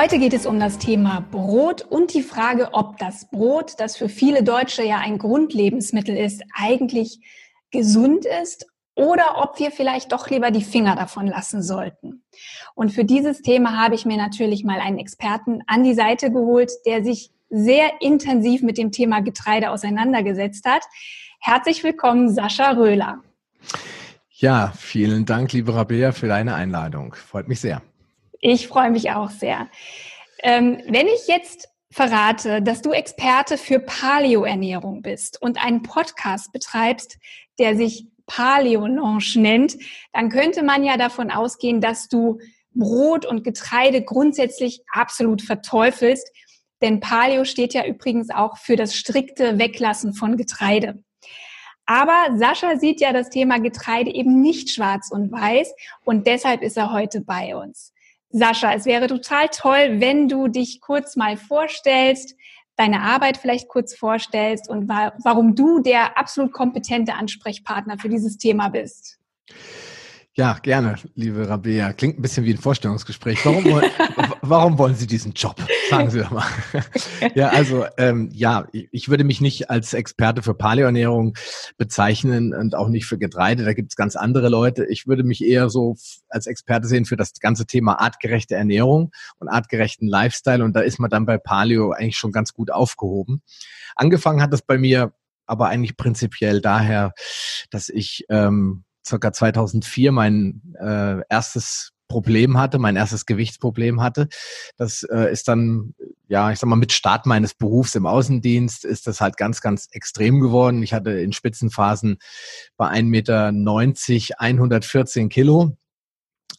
Heute geht es um das Thema Brot und die Frage, ob das Brot, das für viele Deutsche ja ein Grundlebensmittel ist, eigentlich gesund ist oder ob wir vielleicht doch lieber die Finger davon lassen sollten. Und für dieses Thema habe ich mir natürlich mal einen Experten an die Seite geholt, der sich sehr intensiv mit dem Thema Getreide auseinandergesetzt hat. Herzlich willkommen, Sascha Röhler. Ja, vielen Dank, liebe Rabea, für deine Einladung. Freut mich sehr. Ich freue mich auch sehr. Ähm, wenn ich jetzt verrate, dass du Experte für Paleo-Ernährung bist und einen Podcast betreibst, der sich Paleolange nennt, dann könnte man ja davon ausgehen, dass du Brot und Getreide grundsätzlich absolut verteufelst. Denn Paleo steht ja übrigens auch für das strikte Weglassen von Getreide. Aber Sascha sieht ja das Thema Getreide eben nicht schwarz und weiß und deshalb ist er heute bei uns. Sascha, es wäre total toll, wenn du dich kurz mal vorstellst, deine Arbeit vielleicht kurz vorstellst und wa warum du der absolut kompetente Ansprechpartner für dieses Thema bist. Ja, gerne, liebe Rabea. Klingt ein bisschen wie ein Vorstellungsgespräch. Warum, warum wollen Sie diesen Job? Sagen Sie doch mal. ja, also ähm, ja, ich würde mich nicht als Experte für Paleoernährung bezeichnen und auch nicht für Getreide. Da gibt es ganz andere Leute. Ich würde mich eher so als Experte sehen für das ganze Thema artgerechte Ernährung und artgerechten Lifestyle. Und da ist man dann bei Paleo eigentlich schon ganz gut aufgehoben. Angefangen hat das bei mir aber eigentlich prinzipiell daher, dass ich ähm, circa 2004 mein äh, erstes Problem hatte, mein erstes Gewichtsproblem hatte. Das äh, ist dann, ja, ich sag mal, mit Start meines Berufs im Außendienst ist das halt ganz, ganz extrem geworden. Ich hatte in Spitzenphasen bei 1,90 Meter 114 Kilo.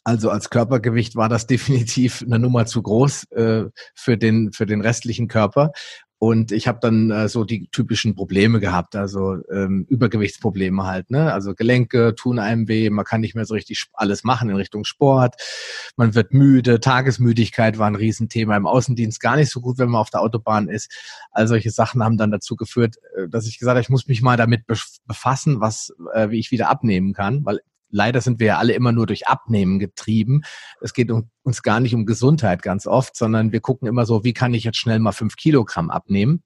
Also als Körpergewicht war das definitiv eine Nummer zu groß äh, für den für den restlichen Körper und ich habe dann äh, so die typischen Probleme gehabt, also ähm, Übergewichtsprobleme halt, ne? Also Gelenke tun einem weh, man kann nicht mehr so richtig alles machen in Richtung Sport, man wird müde, Tagesmüdigkeit war ein Riesenthema im Außendienst, gar nicht so gut, wenn man auf der Autobahn ist. All solche Sachen haben dann dazu geführt, äh, dass ich gesagt habe, ich muss mich mal damit befassen, was, äh, wie ich wieder abnehmen kann, weil leider sind wir ja alle immer nur durch Abnehmen getrieben. Es geht um, uns gar nicht um Gesundheit ganz oft, sondern wir gucken immer so, wie kann ich jetzt schnell mal fünf Kilogramm abnehmen?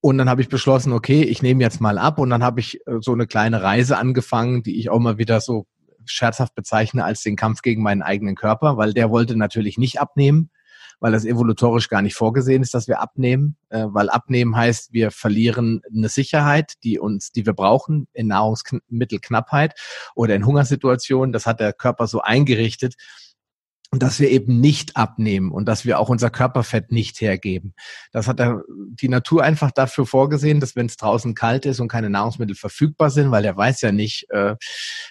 Und dann habe ich beschlossen, okay, ich nehme jetzt mal ab und dann habe ich äh, so eine kleine Reise angefangen, die ich auch mal wieder so scherzhaft bezeichne als den Kampf gegen meinen eigenen Körper, weil der wollte natürlich nicht abnehmen weil das evolutorisch gar nicht vorgesehen ist, dass wir abnehmen, äh, weil abnehmen heißt, wir verlieren eine Sicherheit, die uns, die wir brauchen in Nahrungsmittelknappheit oder in Hungersituationen. Das hat der Körper so eingerichtet, und dass wir eben nicht abnehmen und dass wir auch unser Körperfett nicht hergeben. Das hat die Natur einfach dafür vorgesehen, dass wenn es draußen kalt ist und keine Nahrungsmittel verfügbar sind, weil er weiß ja nicht, äh,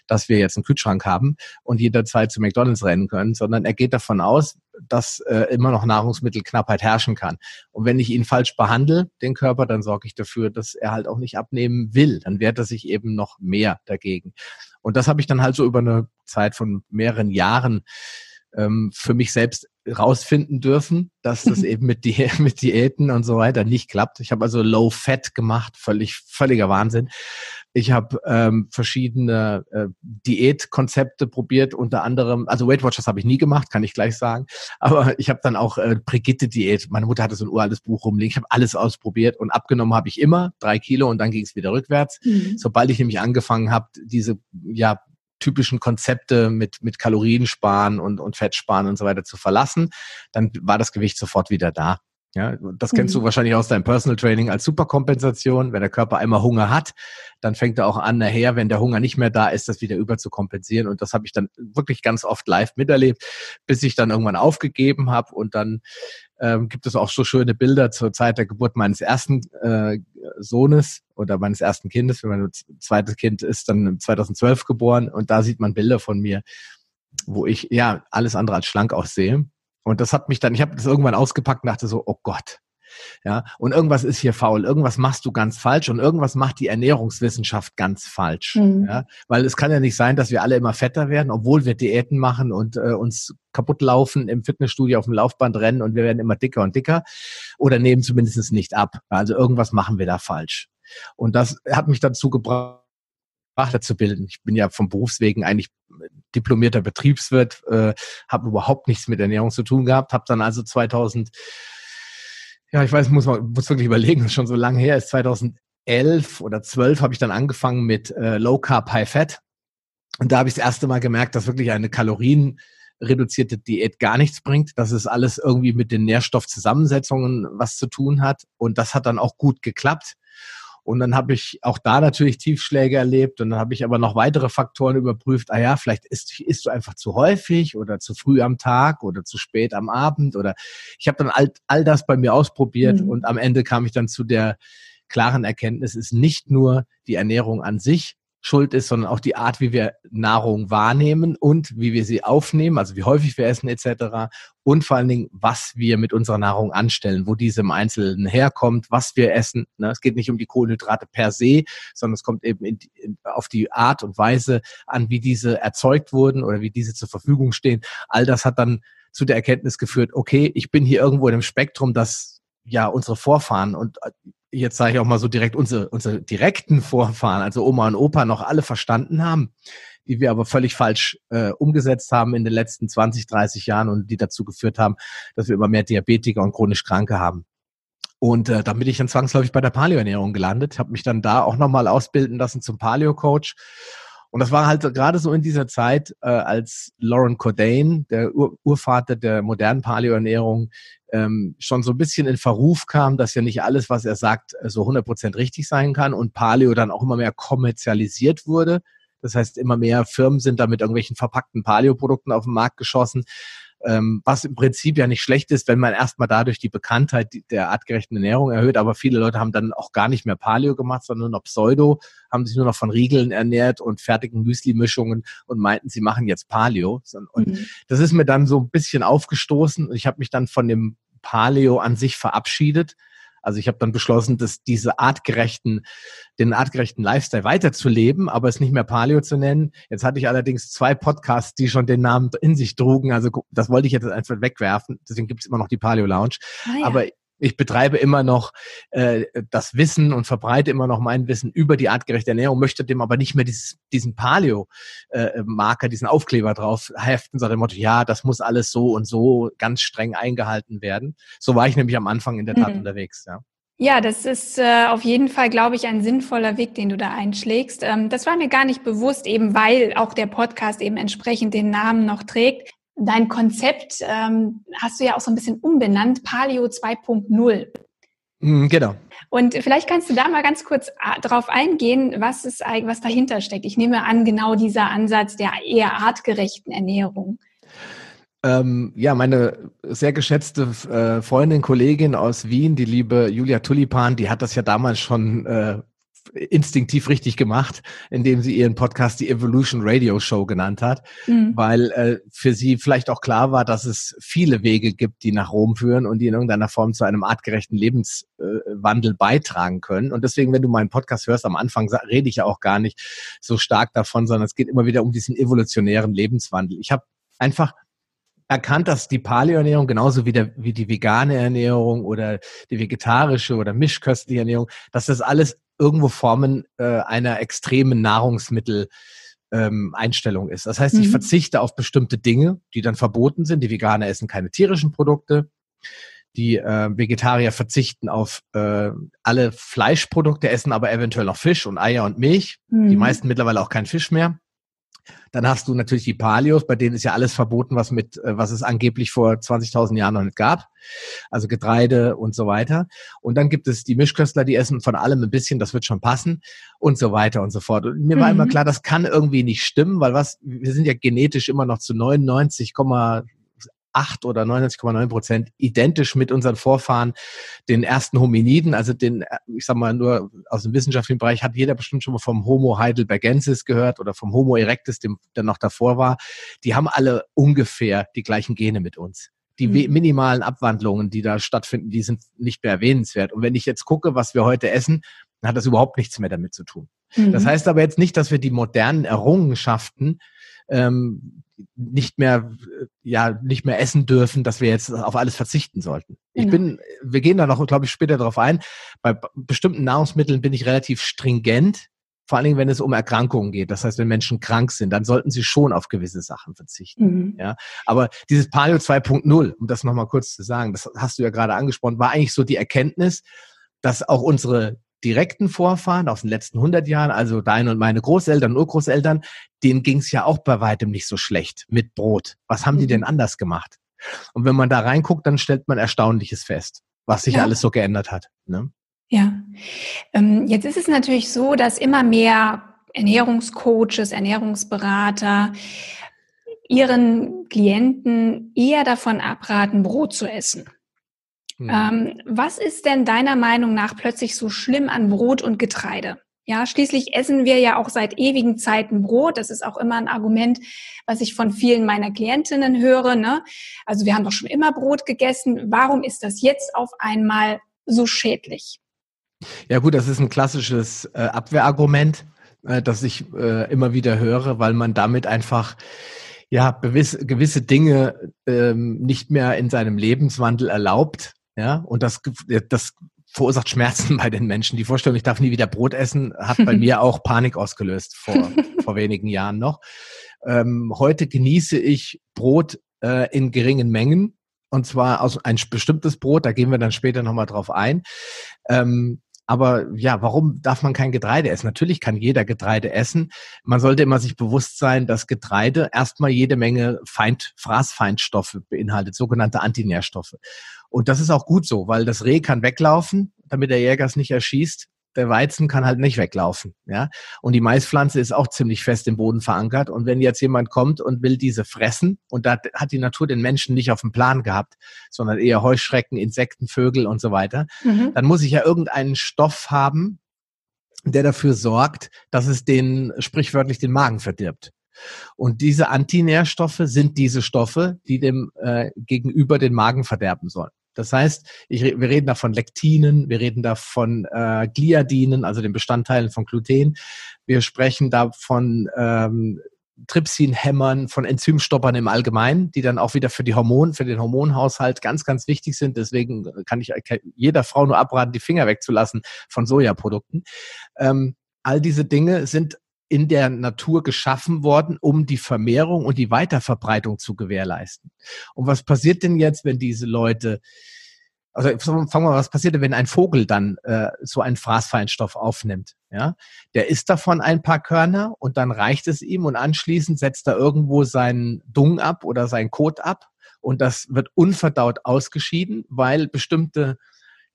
dass wir jetzt einen Kühlschrank haben und jederzeit zu McDonald's rennen können, sondern er geht davon aus, dass äh, immer noch Nahrungsmittelknappheit herrschen kann. Und wenn ich ihn falsch behandle, den Körper, dann sorge ich dafür, dass er halt auch nicht abnehmen will. Dann wehrt er sich eben noch mehr dagegen. Und das habe ich dann halt so über eine Zeit von mehreren Jahren ähm, für mich selbst rausfinden dürfen, dass das eben mit, Di mit Diäten und so weiter nicht klappt. Ich habe also Low Fat gemacht, völlig völliger Wahnsinn. Ich habe ähm, verschiedene äh, Diätkonzepte probiert, unter anderem, also Weight Watchers habe ich nie gemacht, kann ich gleich sagen. Aber ich habe dann auch äh, Brigitte-Diät. Meine Mutter hatte so ein uraltes Buch rumliegen. Ich habe alles ausprobiert und abgenommen habe ich immer drei Kilo und dann ging es wieder rückwärts. Mhm. Sobald ich nämlich angefangen habe, diese ja typischen Konzepte mit, mit Kalorien sparen und, und Fett sparen und so weiter zu verlassen, dann war das Gewicht sofort wieder da. Ja, das kennst mhm. du wahrscheinlich aus deinem Personal Training als Superkompensation. Wenn der Körper einmal Hunger hat, dann fängt er auch an, nachher, wenn der Hunger nicht mehr da ist, das wieder überzukompensieren. Und das habe ich dann wirklich ganz oft live miterlebt, bis ich dann irgendwann aufgegeben habe. Und dann ähm, gibt es auch so schöne Bilder zur Zeit der Geburt meines ersten äh, Sohnes oder meines ersten Kindes. Mein zweites Kind ist dann 2012 geboren und da sieht man Bilder von mir wo ich ja alles andere als schlank aussehe. Und das hat mich dann, ich habe das irgendwann ausgepackt und dachte so, oh Gott, ja, und irgendwas ist hier faul, irgendwas machst du ganz falsch und irgendwas macht die Ernährungswissenschaft ganz falsch. Mhm. Ja, weil es kann ja nicht sein, dass wir alle immer fetter werden, obwohl wir Diäten machen und äh, uns kaputt laufen im Fitnessstudio auf dem Laufband rennen und wir werden immer dicker und dicker oder nehmen zumindest nicht ab. Also irgendwas machen wir da falsch. Und das hat mich dazu gebracht, zu bilden. Ich bin ja vom Berufswegen eigentlich diplomierter Betriebswirt, äh, habe überhaupt nichts mit Ernährung zu tun gehabt, habe dann also 2000 ja, ich weiß, muss man muss wirklich überlegen, das ist schon so lange her ist. 2011 oder 12 habe ich dann angefangen mit äh, Low Carb High Fat. Und da habe ich das erste Mal gemerkt, dass wirklich eine kalorienreduzierte Diät gar nichts bringt, dass es alles irgendwie mit den Nährstoffzusammensetzungen was zu tun hat. Und das hat dann auch gut geklappt. Und dann habe ich auch da natürlich Tiefschläge erlebt und dann habe ich aber noch weitere Faktoren überprüft. Ah ja, vielleicht isst, isst du einfach zu häufig oder zu früh am Tag oder zu spät am Abend oder ich habe dann all, all das bei mir ausprobiert mhm. und am Ende kam ich dann zu der klaren Erkenntnis, es ist nicht nur die Ernährung an sich, schuld ist, sondern auch die Art, wie wir Nahrung wahrnehmen und wie wir sie aufnehmen, also wie häufig wir essen etc. Und vor allen Dingen, was wir mit unserer Nahrung anstellen, wo diese im Einzelnen herkommt, was wir essen. Ne? Es geht nicht um die Kohlenhydrate per se, sondern es kommt eben auf die Art und Weise an, wie diese erzeugt wurden oder wie diese zur Verfügung stehen. All das hat dann zu der Erkenntnis geführt, okay, ich bin hier irgendwo in einem Spektrum, das ja unsere Vorfahren und jetzt sage ich auch mal so direkt, unsere, unsere direkten Vorfahren, also Oma und Opa, noch alle verstanden haben, die wir aber völlig falsch äh, umgesetzt haben in den letzten 20, 30 Jahren und die dazu geführt haben, dass wir immer mehr Diabetiker und chronisch Kranke haben. Und äh, dann bin ich dann zwangsläufig bei der Paleoernährung gelandet, habe mich dann da auch nochmal ausbilden lassen zum Paleo-Coach. Und das war halt gerade so in dieser Zeit, äh, als Lauren Cordain, der Ur Urvater der modernen Paleoernährung, ähm, schon so ein bisschen in Verruf kam, dass ja nicht alles, was er sagt, äh, so 100% richtig sein kann und Paleo dann auch immer mehr kommerzialisiert wurde. Das heißt, immer mehr Firmen sind da mit irgendwelchen verpackten Paleo-Produkten auf den Markt geschossen ähm, was im Prinzip ja nicht schlecht ist, wenn man erstmal dadurch die Bekanntheit der artgerechten Ernährung erhöht. Aber viele Leute haben dann auch gar nicht mehr Paleo gemacht, sondern nur noch Pseudo, haben sich nur noch von Riegeln ernährt und fertigen Müsli-Mischungen und meinten, sie machen jetzt Paleo. Und mhm. das ist mir dann so ein bisschen aufgestoßen. Ich habe mich dann von dem Paleo an sich verabschiedet also ich habe dann beschlossen, dass diese artgerechten, den artgerechten Lifestyle weiterzuleben, aber es nicht mehr Paleo zu nennen. Jetzt hatte ich allerdings zwei Podcasts, die schon den Namen in sich trugen. Also das wollte ich jetzt einfach wegwerfen. Deswegen gibt es immer noch die Paleo Lounge. Ah, ja. Aber ich betreibe immer noch äh, das Wissen und verbreite immer noch mein Wissen über die artgerechte Ernährung, möchte dem aber nicht mehr dieses, diesen Paleo-Marker, äh, diesen Aufkleber drauf heften, sondern dem Motto, ja, das muss alles so und so ganz streng eingehalten werden. So war ich nämlich am Anfang in der Tat mhm. unterwegs. Ja. Ja, das ist äh, auf jeden Fall, glaube ich, ein sinnvoller Weg, den du da einschlägst. Ähm, das war mir gar nicht bewusst, eben weil auch der Podcast eben entsprechend den Namen noch trägt. Dein Konzept ähm, hast du ja auch so ein bisschen umbenannt, Paleo 2.0. Mhm, genau. Und vielleicht kannst du da mal ganz kurz äh, drauf eingehen, was ist was dahinter steckt. Ich nehme an, genau dieser Ansatz der eher artgerechten Ernährung. Ähm, ja, meine sehr geschätzte äh, Freundin, Kollegin aus Wien, die liebe Julia Tulipan, die hat das ja damals schon äh, instinktiv richtig gemacht, indem sie ihren Podcast die Evolution Radio Show genannt hat, mhm. weil äh, für sie vielleicht auch klar war, dass es viele Wege gibt, die nach Rom führen und die in irgendeiner Form zu einem artgerechten Lebenswandel äh, beitragen können. Und deswegen, wenn du meinen Podcast hörst, am Anfang rede ich ja auch gar nicht so stark davon, sondern es geht immer wieder um diesen evolutionären Lebenswandel. Ich habe einfach erkannt, dass die Paleoernährung genauso wie, der, wie die vegane Ernährung oder die vegetarische oder mischköstliche Ernährung, dass das alles irgendwo Formen äh, einer extremen Nahrungsmittel ähm, Einstellung ist. Das heißt, ich mhm. verzichte auf bestimmte Dinge, die dann verboten sind. Die Veganer essen keine tierischen Produkte. Die äh, Vegetarier verzichten auf äh, alle Fleischprodukte, essen aber eventuell noch Fisch und Eier und Milch. Mhm. Die meisten mittlerweile auch kein Fisch mehr. Dann hast du natürlich die Paleos, bei denen ist ja alles verboten, was mit, äh, was es angeblich vor 20.000 Jahren noch nicht gab. Also Getreide und so weiter. Und dann gibt es die Mischköstler, die essen von allem ein bisschen, das wird schon passen und so weiter und so fort. Und mir mhm. war immer mhm. klar, das kann irgendwie nicht stimmen, weil was, wir sind ja genetisch immer noch zu 99, 99,8 oder 99,9 Prozent identisch mit unseren Vorfahren, den ersten Hominiden, also den, ich sag mal nur aus dem wissenschaftlichen Bereich hat jeder bestimmt schon mal vom Homo heidelbergensis gehört oder vom Homo erectus, dem, der noch davor war. Die haben alle ungefähr die gleichen Gene mit uns die mhm. minimalen Abwandlungen, die da stattfinden, die sind nicht mehr erwähnenswert. Und wenn ich jetzt gucke, was wir heute essen, dann hat das überhaupt nichts mehr damit zu tun. Mhm. Das heißt aber jetzt nicht, dass wir die modernen Errungenschaften ähm, nicht mehr, ja, nicht mehr essen dürfen, dass wir jetzt auf alles verzichten sollten. Ich genau. bin, wir gehen da noch, glaube ich, später darauf ein. Bei bestimmten Nahrungsmitteln bin ich relativ stringent, vor allen Dingen, wenn es um Erkrankungen geht. Das heißt, wenn Menschen krank sind, dann sollten sie schon auf gewisse Sachen verzichten. Mhm. Ja, aber dieses Paleo 2.0, um das nochmal kurz zu sagen, das hast du ja gerade angesprochen, war eigentlich so die Erkenntnis, dass auch unsere direkten Vorfahren aus den letzten 100 Jahren, also deine und meine Großeltern, Urgroßeltern, denen ging es ja auch bei weitem nicht so schlecht mit Brot. Was haben die denn mhm. anders gemacht? Und wenn man da reinguckt, dann stellt man Erstaunliches fest, was sich ja. alles so geändert hat. Ne? Ja, ähm, jetzt ist es natürlich so, dass immer mehr Ernährungscoaches, Ernährungsberater ihren Klienten eher davon abraten, Brot zu essen. Mhm. Ähm, was ist denn deiner Meinung nach plötzlich so schlimm an Brot und Getreide? Ja, schließlich essen wir ja auch seit ewigen Zeiten Brot. Das ist auch immer ein Argument, was ich von vielen meiner Klientinnen höre. Ne? Also wir haben doch schon immer Brot gegessen. Warum ist das jetzt auf einmal so schädlich? Ja gut, das ist ein klassisches äh, Abwehrargument, äh, das ich äh, immer wieder höre, weil man damit einfach ja gewisse, gewisse Dinge ähm, nicht mehr in seinem Lebenswandel erlaubt ja, und das, das verursacht Schmerzen bei den Menschen. Die Vorstellung, ich darf nie wieder Brot essen, hat bei mir auch Panik ausgelöst vor, vor wenigen Jahren noch. Ähm, heute genieße ich Brot äh, in geringen Mengen. Und zwar aus ein bestimmtes Brot, da gehen wir dann später nochmal drauf ein. Ähm, aber ja, warum darf man kein Getreide essen? Natürlich kann jeder Getreide essen. Man sollte immer sich bewusst sein, dass Getreide erstmal jede Menge Feind, Fraßfeindstoffe beinhaltet, sogenannte Antinährstoffe. Und das ist auch gut so, weil das Reh kann weglaufen, damit der Jäger es nicht erschießt der Weizen kann halt nicht weglaufen, ja. Und die Maispflanze ist auch ziemlich fest im Boden verankert. Und wenn jetzt jemand kommt und will diese fressen, und da hat die Natur den Menschen nicht auf dem Plan gehabt, sondern eher Heuschrecken, Insekten, Vögel und so weiter, mhm. dann muss ich ja irgendeinen Stoff haben, der dafür sorgt, dass es den sprichwörtlich den Magen verdirbt. Und diese Antinährstoffe sind diese Stoffe, die dem äh, Gegenüber den Magen verderben sollen. Das heißt, ich, wir reden da von Lektinen, wir reden da von äh, Gliadinen, also den Bestandteilen von Gluten. Wir sprechen da von ähm, Trypsinhämmern, von Enzymstoppern im Allgemeinen, die dann auch wieder für die Hormon, für den Hormonhaushalt ganz, ganz wichtig sind. Deswegen kann ich jeder Frau nur abraten, die Finger wegzulassen von Sojaprodukten. Ähm, all diese Dinge sind in der Natur geschaffen worden, um die Vermehrung und die Weiterverbreitung zu gewährleisten. Und was passiert denn jetzt, wenn diese Leute, also fangen wir mal, was passiert denn, wenn ein Vogel dann äh, so einen Fraßfeinstoff aufnimmt? Ja, der isst davon ein paar Körner und dann reicht es ihm und anschließend setzt er irgendwo seinen Dung ab oder sein Kot ab und das wird unverdaut ausgeschieden, weil bestimmte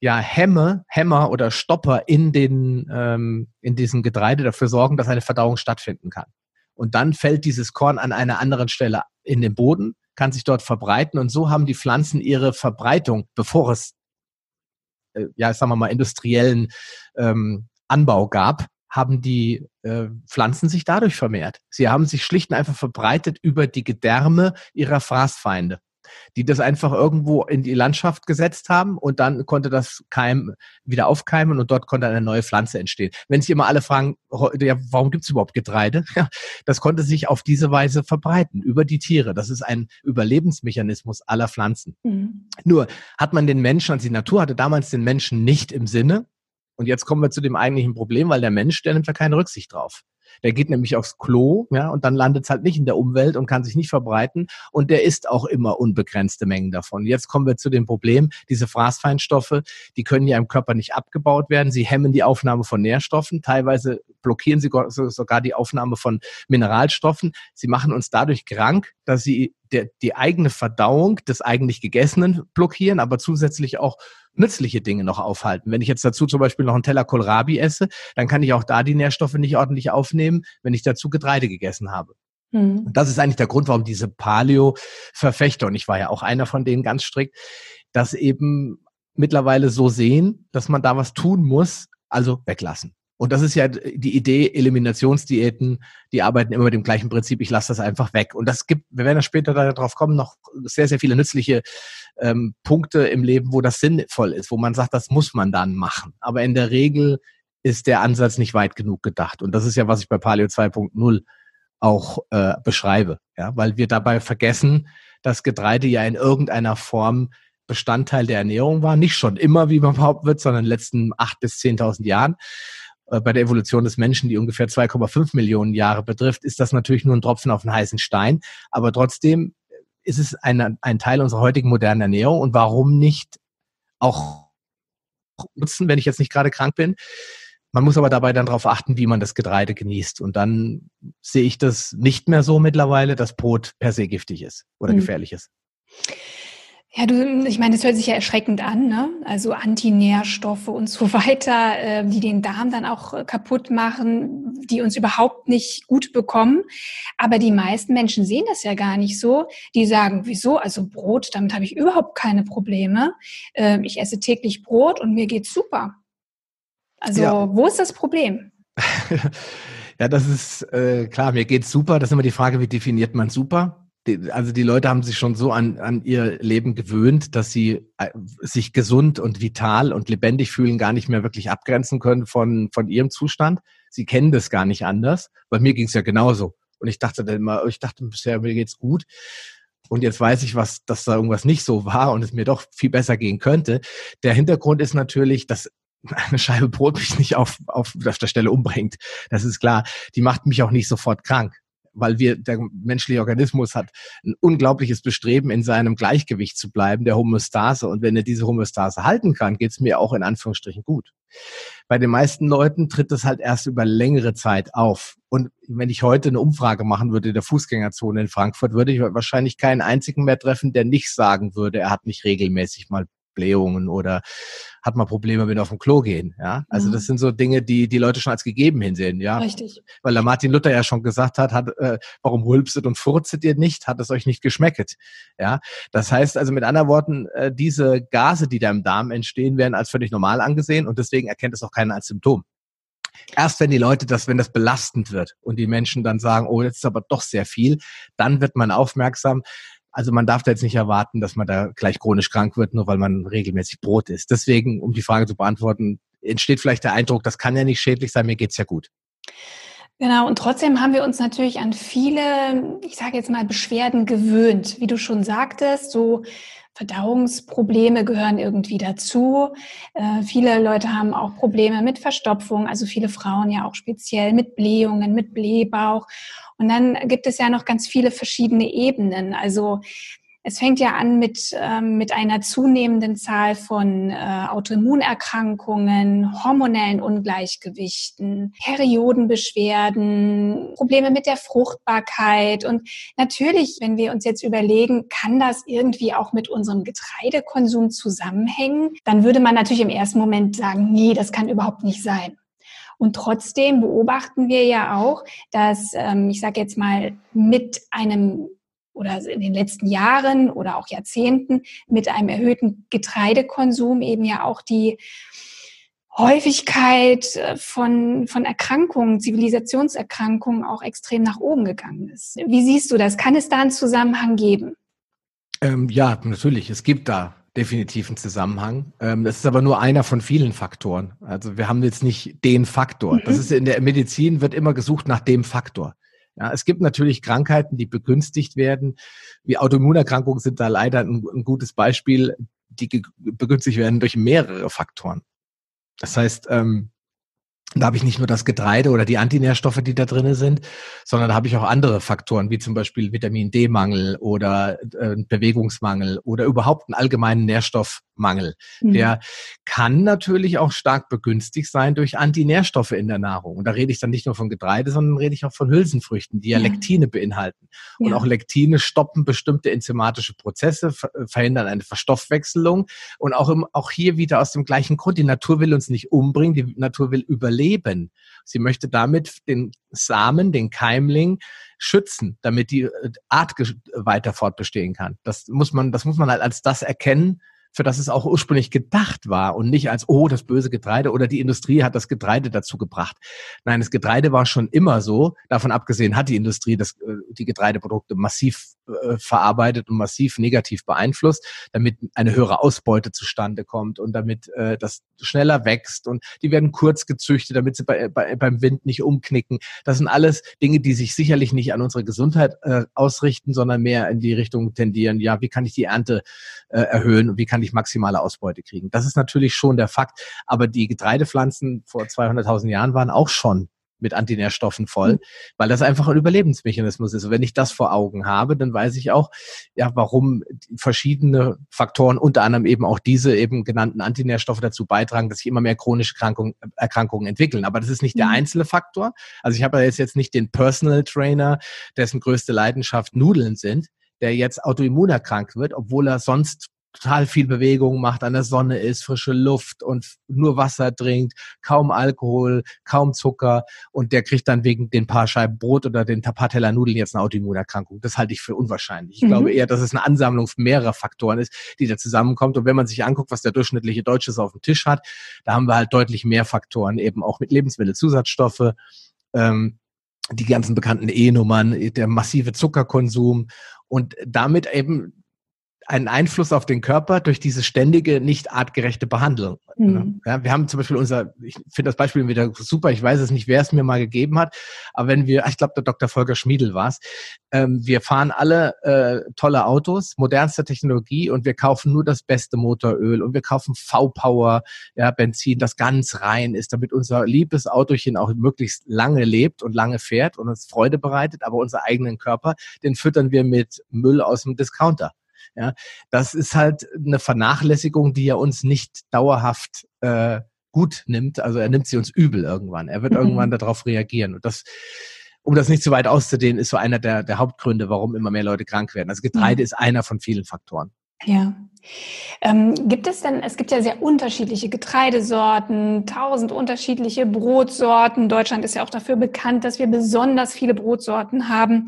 ja Hämme, Hämmer oder Stopper in den ähm, in diesem Getreide dafür sorgen, dass eine Verdauung stattfinden kann. Und dann fällt dieses Korn an einer anderen Stelle in den Boden, kann sich dort verbreiten und so haben die Pflanzen ihre Verbreitung, bevor es äh, ja sagen wir mal industriellen ähm, Anbau gab, haben die äh, Pflanzen sich dadurch vermehrt. Sie haben sich schlicht und einfach verbreitet über die Gedärme ihrer Fraßfeinde die das einfach irgendwo in die Landschaft gesetzt haben und dann konnte das Keim wieder aufkeimen und dort konnte eine neue Pflanze entstehen. Wenn sich immer alle fragen, ja, warum gibt es überhaupt Getreide? Ja, das konnte sich auf diese Weise verbreiten über die Tiere. Das ist ein Überlebensmechanismus aller Pflanzen. Mhm. Nur hat man den Menschen, also die Natur hatte damals den Menschen nicht im Sinne. Und jetzt kommen wir zu dem eigentlichen Problem, weil der Mensch, der nimmt da keine Rücksicht drauf. Der geht nämlich aufs Klo, ja, und dann landet es halt nicht in der Umwelt und kann sich nicht verbreiten. Und der isst auch immer unbegrenzte Mengen davon. Jetzt kommen wir zu dem Problem, diese Fraßfeinstoffe, die können ja im Körper nicht abgebaut werden. Sie hemmen die Aufnahme von Nährstoffen. Teilweise blockieren sie sogar die Aufnahme von Mineralstoffen. Sie machen uns dadurch krank, dass sie der, die eigene Verdauung des eigentlich Gegessenen blockieren, aber zusätzlich auch nützliche Dinge noch aufhalten. Wenn ich jetzt dazu zum Beispiel noch einen Teller Kohlrabi esse, dann kann ich auch da die Nährstoffe nicht ordentlich aufnehmen, wenn ich dazu Getreide gegessen habe. Mhm. Und das ist eigentlich der Grund, warum diese Paleo-Verfechter, und ich war ja auch einer von denen ganz strikt, das eben mittlerweile so sehen, dass man da was tun muss, also weglassen. Und das ist ja die Idee, Eliminationsdiäten, die arbeiten immer mit dem gleichen Prinzip, ich lasse das einfach weg. Und das gibt, wir werden ja später darauf kommen, noch sehr, sehr viele nützliche ähm, Punkte im Leben, wo das sinnvoll ist, wo man sagt, das muss man dann machen. Aber in der Regel ist der Ansatz nicht weit genug gedacht. Und das ist ja, was ich bei Paleo 2.0 auch äh, beschreibe. Ja, weil wir dabei vergessen, dass Getreide ja in irgendeiner Form Bestandteil der Ernährung war. Nicht schon immer, wie man behaupten wird, sondern in den letzten acht bis zehntausend Jahren. Äh, bei der Evolution des Menschen, die ungefähr 2,5 Millionen Jahre betrifft, ist das natürlich nur ein Tropfen auf einen heißen Stein. Aber trotzdem ist es ein, ein Teil unserer heutigen modernen Ernährung. Und warum nicht auch nutzen, wenn ich jetzt nicht gerade krank bin? Man muss aber dabei dann darauf achten, wie man das Getreide genießt. Und dann sehe ich das nicht mehr so mittlerweile, dass Brot per se giftig ist oder mhm. gefährlich ist. Ja, du, ich meine, das hört sich ja erschreckend an, ne? Also Antinährstoffe und so weiter, äh, die den Darm dann auch äh, kaputt machen, die uns überhaupt nicht gut bekommen. Aber die meisten Menschen sehen das ja gar nicht so. Die sagen, wieso? Also Brot, damit habe ich überhaupt keine Probleme. Äh, ich esse täglich Brot und mir geht's super. Also ja. wo ist das Problem? ja, das ist äh, klar, mir geht's super. Das ist immer die Frage, wie definiert man super? Also die Leute haben sich schon so an, an ihr Leben gewöhnt, dass sie äh, sich gesund und vital und lebendig fühlen, gar nicht mehr wirklich abgrenzen können von, von ihrem Zustand. Sie kennen das gar nicht anders. Bei mir ging es ja genauso. Und ich dachte dann immer, ich dachte bisher, mir geht's gut. Und jetzt weiß ich, was, dass da irgendwas nicht so war und es mir doch viel besser gehen könnte. Der Hintergrund ist natürlich, dass eine Scheibe Brot mich nicht auf, auf, auf der Stelle umbringt. Das ist klar. Die macht mich auch nicht sofort krank weil wir, der menschliche Organismus hat ein unglaubliches Bestreben, in seinem Gleichgewicht zu bleiben, der Homöostase. Und wenn er diese Homöostase halten kann, geht es mir auch in Anführungsstrichen gut. Bei den meisten Leuten tritt das halt erst über längere Zeit auf. Und wenn ich heute eine Umfrage machen würde in der Fußgängerzone in Frankfurt, würde ich wahrscheinlich keinen einzigen mehr treffen, der nicht sagen würde, er hat nicht regelmäßig mal Blähungen oder hat man Probleme mit auf dem Klo gehen. Ja, also mhm. das sind so Dinge, die die Leute schon als gegeben hinsehen. Ja, richtig. Weil der Martin Luther ja schon gesagt hat, hat äh, warum rülpset und furzet ihr nicht? Hat es euch nicht geschmecket? Ja, das heißt also mit anderen Worten, äh, diese Gase, die da im Darm entstehen, werden als völlig normal angesehen und deswegen erkennt es auch keiner als Symptom. Erst wenn die Leute das, wenn das belastend wird und die Menschen dann sagen, oh, jetzt ist aber doch sehr viel, dann wird man aufmerksam. Also man darf da jetzt nicht erwarten, dass man da gleich chronisch krank wird, nur weil man regelmäßig Brot isst. Deswegen, um die Frage zu beantworten, entsteht vielleicht der Eindruck, das kann ja nicht schädlich sein, mir geht's ja gut. Genau, und trotzdem haben wir uns natürlich an viele, ich sage jetzt mal, Beschwerden gewöhnt. Wie du schon sagtest, so Verdauungsprobleme gehören irgendwie dazu. Äh, viele Leute haben auch Probleme mit Verstopfung, also viele Frauen ja auch speziell mit Blähungen, mit Blähbauch. Und dann gibt es ja noch ganz viele verschiedene Ebenen. Also es fängt ja an mit, ähm, mit einer zunehmenden Zahl von äh, Autoimmunerkrankungen, hormonellen Ungleichgewichten, Periodenbeschwerden, Probleme mit der Fruchtbarkeit. Und natürlich, wenn wir uns jetzt überlegen, kann das irgendwie auch mit unserem Getreidekonsum zusammenhängen, dann würde man natürlich im ersten Moment sagen, nee, das kann überhaupt nicht sein. Und trotzdem beobachten wir ja auch, dass, ähm, ich sage jetzt mal, mit einem oder in den letzten Jahren oder auch Jahrzehnten mit einem erhöhten Getreidekonsum eben ja auch die Häufigkeit äh, von, von Erkrankungen, Zivilisationserkrankungen auch extrem nach oben gegangen ist. Wie siehst du das? Kann es da einen Zusammenhang geben? Ähm, ja, natürlich. Es gibt da definitiv einen Zusammenhang. Ähm, das ist aber nur einer von vielen Faktoren. Also wir haben jetzt nicht den Faktor. Mhm. Das ist in der Medizin wird immer gesucht nach dem Faktor. Ja, es gibt natürlich Krankheiten, die begünstigt werden. Wie Autoimmunerkrankungen sind da leider ein, ein gutes Beispiel, die begünstigt werden durch mehrere Faktoren. Das heißt, ähm, da habe ich nicht nur das Getreide oder die Antinährstoffe, die da drin sind, sondern da habe ich auch andere Faktoren, wie zum Beispiel Vitamin D-Mangel oder äh, Bewegungsmangel oder überhaupt einen allgemeinen Nährstoffmangel. Mhm. Der kann natürlich auch stark begünstigt sein durch Antinährstoffe in der Nahrung. Und da rede ich dann nicht nur von Getreide, sondern rede ich auch von Hülsenfrüchten, die ja, ja. Lektine beinhalten. Ja. Und auch Lektine stoppen bestimmte enzymatische Prozesse, verhindern eine Verstoffwechselung. Und auch, im, auch hier wieder aus dem gleichen Grund. Die Natur will uns nicht umbringen, die Natur will überleben überleben. Sie möchte damit den Samen, den Keimling schützen, damit die äh, Art weiter fortbestehen kann. Das muss man, das muss man halt als das erkennen, für das es auch ursprünglich gedacht war und nicht als, oh, das böse Getreide oder die Industrie hat das Getreide dazu gebracht. Nein, das Getreide war schon immer so. Davon abgesehen hat die Industrie das, äh, die Getreideprodukte massiv äh, verarbeitet und massiv negativ beeinflusst, damit eine höhere Ausbeute zustande kommt und damit äh, das schneller wächst und die werden kurz gezüchtet, damit sie bei, bei, beim Wind nicht umknicken. Das sind alles Dinge, die sich sicherlich nicht an unsere Gesundheit äh, ausrichten, sondern mehr in die Richtung tendieren, ja, wie kann ich die Ernte äh, erhöhen und wie kann ich maximale Ausbeute kriegen. Das ist natürlich schon der Fakt, aber die Getreidepflanzen vor 200.000 Jahren waren auch schon mit Antinährstoffen voll, mhm. weil das einfach ein Überlebensmechanismus ist. Und wenn ich das vor Augen habe, dann weiß ich auch, ja, warum verschiedene Faktoren, unter anderem eben auch diese eben genannten Antinährstoffe dazu beitragen, dass sich immer mehr chronische Erkrankungen, Erkrankungen entwickeln. Aber das ist nicht der mhm. einzelne Faktor. Also ich habe jetzt jetzt nicht den Personal Trainer, dessen größte Leidenschaft Nudeln sind, der jetzt autoimmun erkrankt wird, obwohl er sonst total viel Bewegung macht, an der Sonne ist, frische Luft und nur Wasser trinkt, kaum Alkohol, kaum Zucker und der kriegt dann wegen den paar Scheiben Brot oder den paar Teller Nudeln jetzt eine Autoimmunerkrankung. Das halte ich für unwahrscheinlich. Ich mhm. glaube eher, dass es eine Ansammlung mehrerer Faktoren ist, die da zusammenkommt. Und wenn man sich anguckt, was der durchschnittliche Deutsche so auf dem Tisch hat, da haben wir halt deutlich mehr Faktoren, eben auch mit Lebensmittelzusatzstoffe, ähm, die ganzen bekannten E-Nummern, der massive Zuckerkonsum und damit eben einen Einfluss auf den Körper durch diese ständige, nicht artgerechte Behandlung. Mhm. Ja, wir haben zum Beispiel unser, ich finde das Beispiel wieder super, ich weiß es nicht, wer es mir mal gegeben hat, aber wenn wir, ich glaube, der Dr. Volker Schmiedel war es, ähm, wir fahren alle äh, tolle Autos, modernste Technologie und wir kaufen nur das beste Motoröl und wir kaufen V-Power, ja, Benzin, das ganz rein ist, damit unser liebes Autochen auch möglichst lange lebt und lange fährt und uns Freude bereitet, aber unser eigenen Körper, den füttern wir mit Müll aus dem Discounter. Ja, das ist halt eine Vernachlässigung, die er uns nicht dauerhaft äh, gut nimmt. Also er nimmt sie uns übel irgendwann. Er wird mhm. irgendwann darauf reagieren. Und das, um das nicht zu weit auszudehnen, ist so einer der, der Hauptgründe, warum immer mehr Leute krank werden. Also Getreide mhm. ist einer von vielen Faktoren. Ja. Ähm, gibt es denn, es gibt ja sehr unterschiedliche Getreidesorten, tausend unterschiedliche Brotsorten. Deutschland ist ja auch dafür bekannt, dass wir besonders viele Brotsorten haben.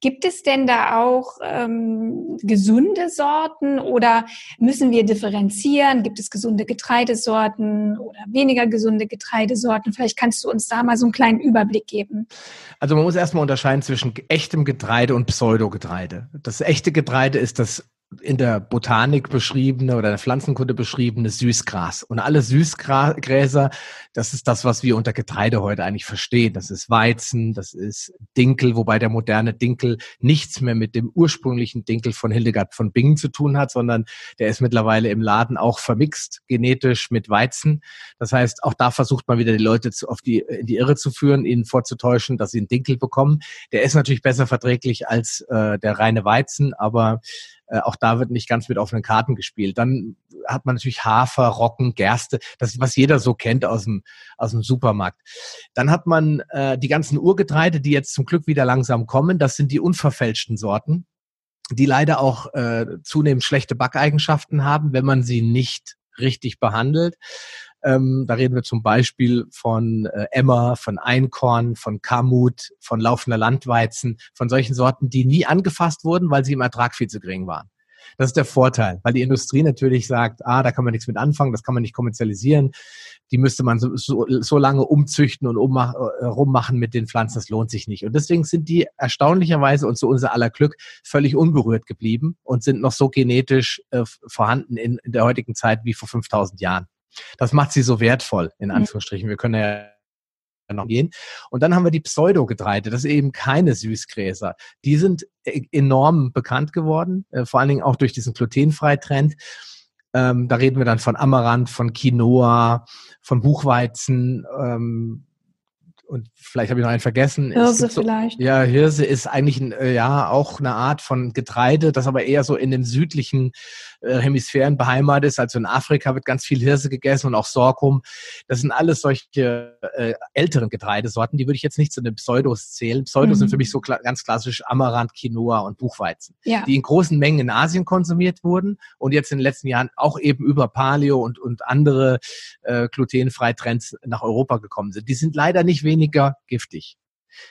Gibt es denn da auch ähm, gesunde Sorten oder müssen wir differenzieren? Gibt es gesunde Getreidesorten oder weniger gesunde Getreidesorten? Vielleicht kannst du uns da mal so einen kleinen Überblick geben. Also man muss erstmal unterscheiden zwischen echtem Getreide und Pseudogetreide. Das echte Getreide ist das in der Botanik beschriebene oder in der Pflanzenkunde beschriebene Süßgras. Und alle Süßgräser, das ist das, was wir unter Getreide heute eigentlich verstehen. Das ist Weizen, das ist Dinkel, wobei der moderne Dinkel nichts mehr mit dem ursprünglichen Dinkel von Hildegard von Bingen zu tun hat, sondern der ist mittlerweile im Laden auch vermixt, genetisch mit Weizen. Das heißt, auch da versucht man wieder die Leute zu, auf die, in die Irre zu führen, ihnen vorzutäuschen, dass sie einen Dinkel bekommen. Der ist natürlich besser verträglich als äh, der reine Weizen, aber äh, auch da wird nicht ganz mit offenen Karten gespielt. Dann hat man natürlich Hafer, Rocken, Gerste, das was jeder so kennt aus dem aus dem Supermarkt. Dann hat man äh, die ganzen Urgetreide, die jetzt zum Glück wieder langsam kommen. Das sind die unverfälschten Sorten, die leider auch äh, zunehmend schlechte Backeigenschaften haben, wenn man sie nicht richtig behandelt. Ähm, da reden wir zum Beispiel von äh, Emmer, von Einkorn, von Kamut, von laufender Landweizen, von solchen Sorten, die nie angefasst wurden, weil sie im Ertrag viel zu gering waren. Das ist der Vorteil, weil die Industrie natürlich sagt, ah, da kann man nichts mit anfangen, das kann man nicht kommerzialisieren. Die müsste man so, so, so lange umzüchten und ummach, äh, rummachen mit den Pflanzen, das lohnt sich nicht. Und deswegen sind die erstaunlicherweise und zu unser aller Glück völlig unberührt geblieben und sind noch so genetisch äh, vorhanden in, in der heutigen Zeit wie vor 5000 Jahren. Das macht sie so wertvoll, in mhm. Anführungsstrichen. Wir können ja noch gehen. Und dann haben wir die Pseudogetreide, das sind eben keine Süßgräser. Die sind e-, enorm bekannt geworden, äh, vor allen Dingen auch durch diesen Glutenfreitrend. Ähm, da reden wir dann von Amaranth, von Quinoa, von Buchweizen ähm, und vielleicht habe ich noch einen vergessen. Hirse so, vielleicht. Ja, Hirse ist eigentlich ein, äh, ja auch eine Art von Getreide, das aber eher so in den südlichen äh, Hemisphären beheimatet ist. Also in Afrika wird ganz viel Hirse gegessen und auch Sorghum. Das sind alles solche äh, älteren Getreidesorten, die würde ich jetzt nicht zu den Pseudos zählen. Pseudos mhm. sind für mich so kla ganz klassisch Amaranth, Quinoa und Buchweizen, ja. die in großen Mengen in Asien konsumiert wurden und jetzt in den letzten Jahren auch eben über Paleo und, und andere äh, glutenfreie Trends nach Europa gekommen sind. Die sind leider nicht weniger giftig.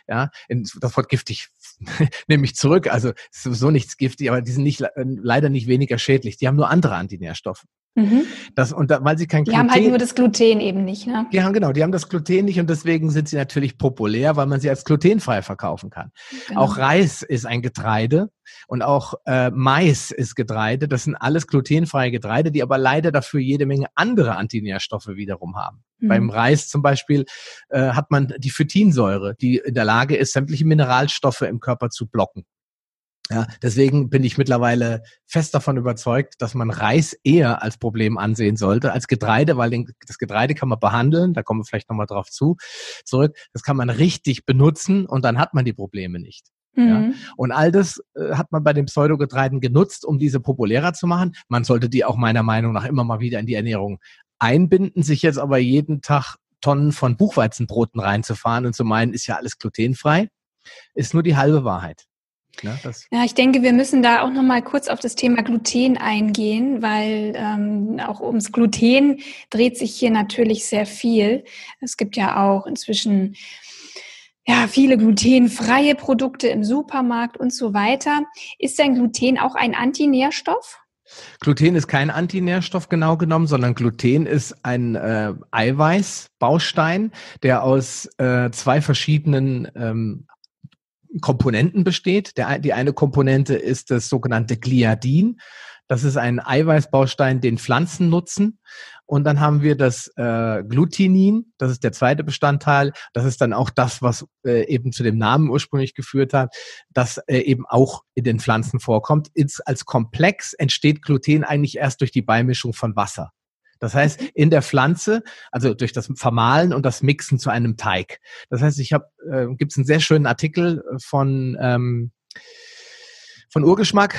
Ja, das Wort giftig nehme ich zurück. Also sowieso nichts giftig, aber die sind nicht, äh, leider nicht weniger schädlich. Die haben nur andere Antinährstoffe. Mhm. Das, und da, weil sie kein die Gluten, haben halt nur das Gluten eben nicht, ne? Die haben, genau, die haben das Gluten nicht und deswegen sind sie natürlich populär, weil man sie als glutenfrei verkaufen kann. Genau. Auch Reis ist ein Getreide und auch äh, Mais ist Getreide. Das sind alles glutenfreie Getreide, die aber leider dafür jede Menge andere Antinährstoffe wiederum haben. Mhm. Beim Reis zum Beispiel äh, hat man die Phytinsäure, die in der Lage ist, sämtliche Mineralstoffe im Körper zu blocken. Ja, deswegen bin ich mittlerweile fest davon überzeugt, dass man Reis eher als Problem ansehen sollte als Getreide, weil den, das Getreide kann man behandeln, da kommen wir vielleicht nochmal drauf zu, zurück. Das kann man richtig benutzen und dann hat man die Probleme nicht. Mhm. Ja? Und all das äh, hat man bei den Pseudogetreiden genutzt, um diese populärer zu machen. Man sollte die auch meiner Meinung nach immer mal wieder in die Ernährung einbinden, sich jetzt aber jeden Tag Tonnen von Buchweizenbroten reinzufahren und zu meinen, ist ja alles glutenfrei, ist nur die halbe Wahrheit. Ja, ja, ich denke, wir müssen da auch noch mal kurz auf das Thema Gluten eingehen, weil ähm, auch ums Gluten dreht sich hier natürlich sehr viel. Es gibt ja auch inzwischen ja, viele glutenfreie Produkte im Supermarkt und so weiter. Ist denn Gluten auch ein Antinährstoff? Gluten ist kein Antinährstoff genau genommen, sondern Gluten ist ein äh, Eiweißbaustein, der aus äh, zwei verschiedenen ähm, Komponenten besteht. Der, die eine Komponente ist das sogenannte Gliadin. Das ist ein Eiweißbaustein, den Pflanzen nutzen. Und dann haben wir das äh, Glutinin, das ist der zweite Bestandteil. Das ist dann auch das, was äh, eben zu dem Namen ursprünglich geführt hat, das äh, eben auch in den Pflanzen vorkommt. Ins, als Komplex entsteht Gluten eigentlich erst durch die Beimischung von Wasser. Das heißt, in der Pflanze, also durch das Vermahlen und das Mixen zu einem Teig. Das heißt, ich habe, äh, gibt es einen sehr schönen Artikel von ähm, von Urgeschmack,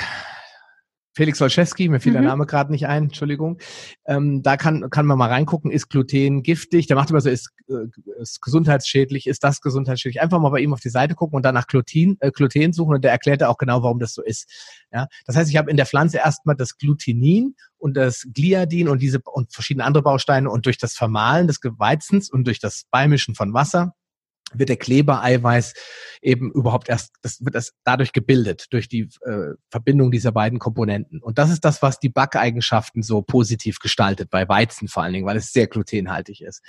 Felix Wolszewski, mir fiel mhm. der Name gerade nicht ein, Entschuldigung. Ähm, da kann, kann man mal reingucken, ist Gluten giftig? Der macht immer so, ist, äh, ist gesundheitsschädlich, ist das gesundheitsschädlich? Einfach mal bei ihm auf die Seite gucken und dann nach Gluten, äh, Gluten suchen und der erklärt auch genau, warum das so ist. Ja? Das heißt, ich habe in der Pflanze erstmal das Glutenin und das Gliadin und diese und verschiedene andere Bausteine und durch das Vermahlen des Geweizens und durch das Beimischen von Wasser wird der Klebereiweiß eben überhaupt erst, das wird das dadurch gebildet, durch die äh, Verbindung dieser beiden Komponenten. Und das ist das, was die Backeigenschaften so positiv gestaltet, bei Weizen vor allen Dingen, weil es sehr glutenhaltig ist.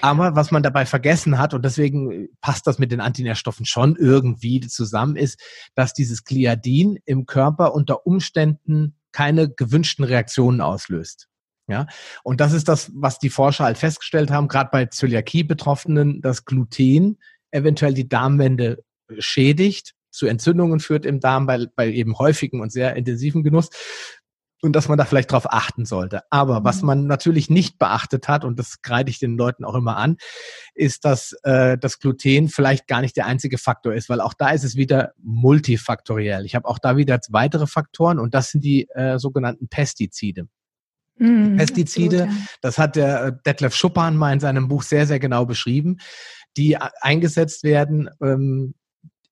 Aber was man dabei vergessen hat, und deswegen passt das mit den Antinährstoffen schon irgendwie zusammen, ist, dass dieses Gliadin im Körper unter Umständen keine gewünschten Reaktionen auslöst. Ja, und das ist das, was die Forscher halt festgestellt haben, gerade bei Zöliakie-Betroffenen, dass Gluten eventuell die Darmwände schädigt, zu Entzündungen führt im Darm bei, bei eben häufigen und sehr intensiven Genuss und dass man da vielleicht drauf achten sollte. Aber was mhm. man natürlich nicht beachtet hat, und das kreide ich den Leuten auch immer an, ist, dass äh, das Gluten vielleicht gar nicht der einzige Faktor ist, weil auch da ist es wieder multifaktoriell. Ich habe auch da wieder weitere Faktoren und das sind die äh, sogenannten Pestizide. Mhm, Pestizide, absolut, ja. das hat der äh, Detlef Schuppan mal in seinem Buch sehr, sehr genau beschrieben, die eingesetzt werden ähm,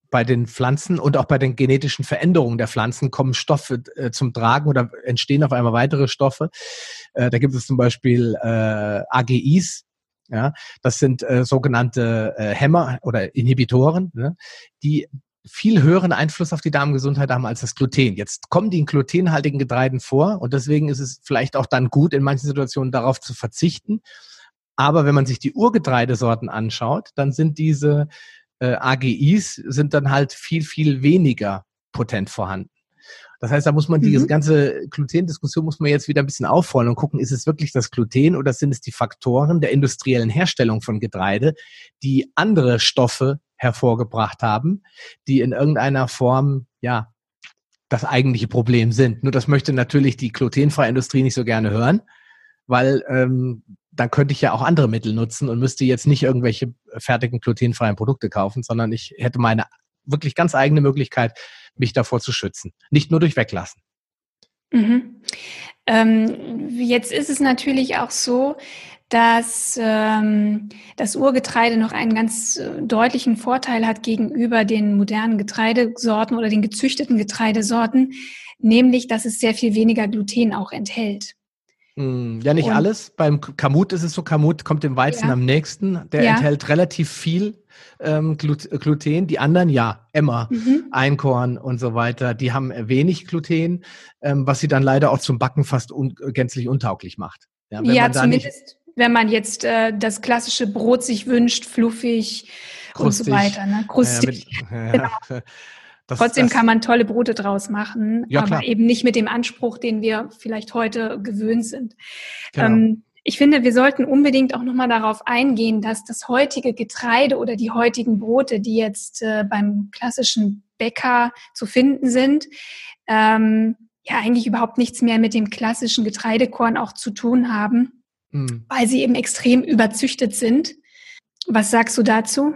bei den Pflanzen und auch bei den genetischen Veränderungen der Pflanzen kommen Stoffe äh, zum Tragen oder entstehen auf einmal weitere Stoffe. Äh, da gibt es zum Beispiel äh, AGIs, ja, das sind äh, sogenannte äh, Hämmer oder Inhibitoren, ne, die viel höheren Einfluss auf die Darmgesundheit haben als das Gluten. Jetzt kommen die in glutenhaltigen Getreiden vor und deswegen ist es vielleicht auch dann gut, in manchen Situationen darauf zu verzichten. Aber wenn man sich die Urgetreidesorten anschaut, dann sind diese äh, AGIs sind dann halt viel, viel weniger potent vorhanden. Das heißt, da muss man mhm. diese ganze Gluten-Diskussion muss man jetzt wieder ein bisschen aufrollen und gucken, ist es wirklich das Gluten oder sind es die Faktoren der industriellen Herstellung von Getreide, die andere Stoffe hervorgebracht haben, die in irgendeiner Form, ja, das eigentliche Problem sind. Nur das möchte natürlich die glutenfreie Industrie nicht so gerne hören, weil ähm, dann könnte ich ja auch andere Mittel nutzen und müsste jetzt nicht irgendwelche fertigen glutenfreien Produkte kaufen, sondern ich hätte meine wirklich ganz eigene Möglichkeit, mich davor zu schützen. Nicht nur durch Weglassen. Mhm. Ähm, jetzt ist es natürlich auch so, dass ähm, das Urgetreide noch einen ganz äh, deutlichen Vorteil hat gegenüber den modernen Getreidesorten oder den gezüchteten Getreidesorten, nämlich dass es sehr viel weniger Gluten auch enthält. Hm, ja, nicht Und, alles. Beim Kamut ist es so, Kamut kommt dem Weizen ja. am nächsten. Der ja. enthält relativ viel ähm, Gluten. Die anderen, ja, Emmer, mhm. Einkorn und so weiter, die haben wenig Gluten, ähm, was sie dann leider auch zum Backen fast un gänzlich untauglich macht. Ja, ja zumindest wenn man jetzt äh, das klassische Brot sich wünscht, fluffig Krustig. und so weiter. Ne? Krustig. Mit, genau. Das, Trotzdem das, kann man tolle Brote draus machen, ja, aber klar. eben nicht mit dem Anspruch, den wir vielleicht heute gewöhnt sind. Genau. Ähm, ich finde, wir sollten unbedingt auch nochmal darauf eingehen, dass das heutige Getreide oder die heutigen Brote, die jetzt äh, beim klassischen Bäcker zu finden sind, ähm, ja eigentlich überhaupt nichts mehr mit dem klassischen Getreidekorn auch zu tun haben, mhm. weil sie eben extrem überzüchtet sind. Was sagst du dazu?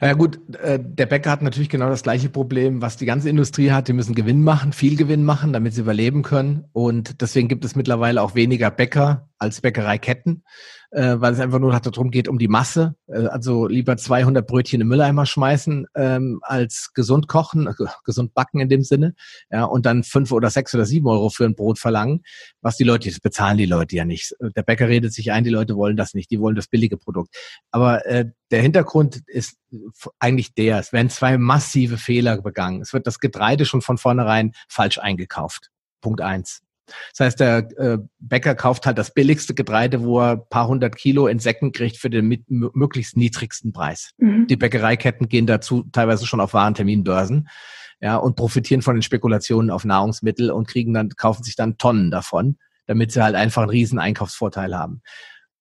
Ja gut, äh, der Bäcker hat natürlich genau das gleiche Problem, was die ganze Industrie hat. Die müssen Gewinn machen, viel Gewinn machen, damit sie überleben können. Und deswegen gibt es mittlerweile auch weniger Bäcker als Bäckereiketten äh, weil es einfach nur darum geht, um die Masse. Äh, also lieber 200 Brötchen im Mülleimer schmeißen, ähm, als gesund kochen, äh, gesund backen in dem Sinne. Ja, und dann fünf oder sechs oder sieben Euro für ein Brot verlangen. Was die Leute, das bezahlen die Leute ja nicht. Der Bäcker redet sich ein, die Leute wollen das nicht, die wollen das billige Produkt. Aber äh, der Hintergrund ist eigentlich der, es werden zwei massive Fehler begangen. Es wird das Getreide schon von vornherein falsch eingekauft. Punkt eins. Das heißt, der äh, Bäcker kauft halt das billigste Getreide, wo er paar hundert Kilo in Säcken kriegt für den mit, möglichst niedrigsten Preis. Mhm. Die Bäckereiketten gehen dazu teilweise schon auf Warenterminbörsen ja, und profitieren von den Spekulationen auf Nahrungsmittel und kriegen dann, kaufen sich dann Tonnen davon, damit sie halt einfach einen riesen Einkaufsvorteil haben.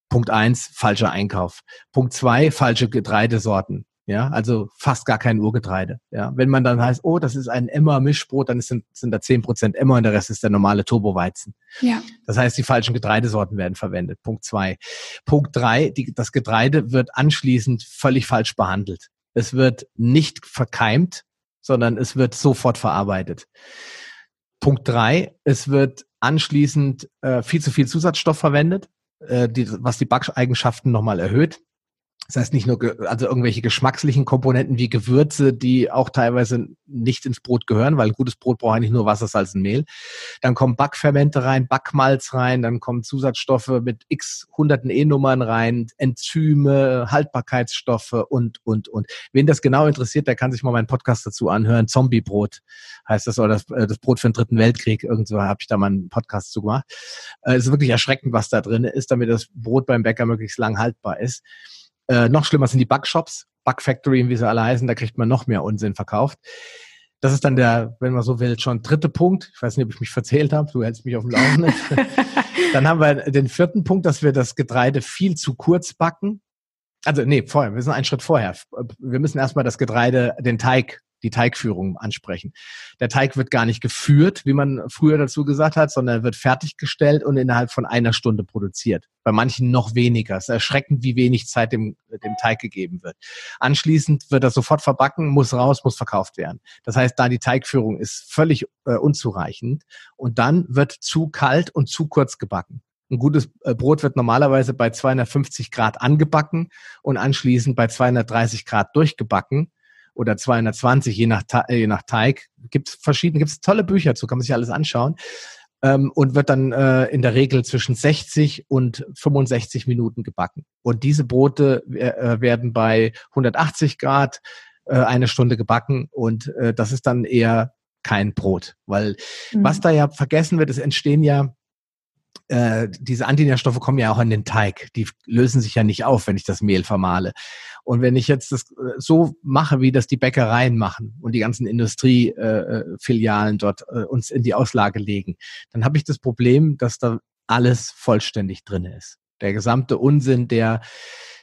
Punkt eins, falscher Einkauf. Punkt zwei, falsche Getreidesorten. Ja, also fast gar kein Urgetreide. Ja, wenn man dann heißt, oh, das ist ein Emmer-Mischbrot, dann sind, sind da zehn Prozent Emmer und der Rest ist der normale Turboweizen. Ja. Das heißt, die falschen Getreidesorten werden verwendet. Punkt zwei. Punkt drei, die, das Getreide wird anschließend völlig falsch behandelt. Es wird nicht verkeimt, sondern es wird sofort verarbeitet. Punkt drei, es wird anschließend äh, viel zu viel Zusatzstoff verwendet, äh, die, was die Backeigenschaften nochmal erhöht. Das heißt nicht nur also irgendwelche geschmackslichen Komponenten wie Gewürze, die auch teilweise nicht ins Brot gehören, weil gutes Brot braucht eigentlich nur Wasser, Salz und Mehl. Dann kommen Backfermente rein, Backmalz rein, dann kommen Zusatzstoffe mit x hunderten E-Nummern rein, Enzyme, Haltbarkeitsstoffe und, und, und. Wen das genau interessiert, der kann sich mal meinen Podcast dazu anhören. Zombiebrot heißt das, oder das, äh, das Brot für den Dritten Weltkrieg. Irgendwo habe ich da mal einen Podcast zu gemacht. Äh, es ist wirklich erschreckend, was da drin ist, damit das Brot beim Bäcker möglichst lang haltbar ist. Äh, noch schlimmer sind die Bugshops, Bugfactory, wie sie alle heißen, da kriegt man noch mehr Unsinn verkauft. Das ist dann der, wenn man so will, schon dritte Punkt. Ich weiß nicht, ob ich mich verzählt habe, du hältst mich auf dem Laufenden. dann haben wir den vierten Punkt, dass wir das Getreide viel zu kurz backen. Also nee, vorher, wir sind einen Schritt vorher. Wir müssen erstmal das Getreide, den Teig die Teigführung ansprechen. Der Teig wird gar nicht geführt, wie man früher dazu gesagt hat, sondern wird fertiggestellt und innerhalb von einer Stunde produziert. Bei manchen noch weniger. Es ist erschreckend, wie wenig Zeit dem, dem Teig gegeben wird. Anschließend wird er sofort verbacken, muss raus, muss verkauft werden. Das heißt, da die Teigführung ist völlig äh, unzureichend und dann wird zu kalt und zu kurz gebacken. Ein gutes äh, Brot wird normalerweise bei 250 Grad angebacken und anschließend bei 230 Grad durchgebacken oder 220, je nach, je nach Teig. Gibt es verschiedene, gibt es tolle Bücher zu, kann man sich alles anschauen. Ähm, und wird dann äh, in der Regel zwischen 60 und 65 Minuten gebacken. Und diese Brote äh, werden bei 180 Grad äh, eine Stunde gebacken und äh, das ist dann eher kein Brot, weil mhm. was da ja vergessen wird, es entstehen ja äh, diese Antinährstoffe kommen ja auch in den Teig. Die lösen sich ja nicht auf, wenn ich das Mehl vermahle. Und wenn ich jetzt das äh, so mache, wie das die Bäckereien machen und die ganzen Industriefilialen äh, dort äh, uns in die Auslage legen, dann habe ich das Problem, dass da alles vollständig drin ist. Der gesamte Unsinn, der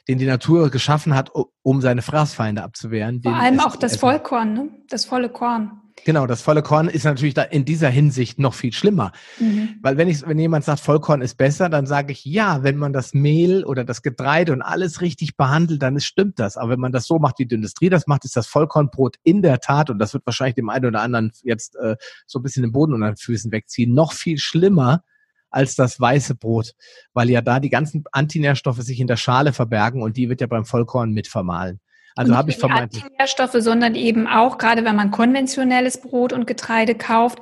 den die Natur geschaffen hat, um seine Fraßfeinde abzuwehren. Vor allem auch das Vollkorn, ne? das volle Korn. Genau, das volle Korn ist natürlich da in dieser Hinsicht noch viel schlimmer. Mhm. Weil wenn ich, wenn jemand sagt, Vollkorn ist besser, dann sage ich, ja, wenn man das Mehl oder das Getreide und alles richtig behandelt, dann ist, stimmt das. Aber wenn man das so macht, wie die Industrie das macht, ist das Vollkornbrot in der Tat, und das wird wahrscheinlich dem einen oder anderen jetzt äh, so ein bisschen den Boden unter den Füßen wegziehen, noch viel schlimmer als das weiße Brot, weil ja da die ganzen Antinährstoffe sich in der Schale verbergen und die wird ja beim Vollkorn mit vermahlen. Also habe ich vermeintlich. Nährstoffe, sondern eben auch, gerade wenn man konventionelles Brot und Getreide kauft,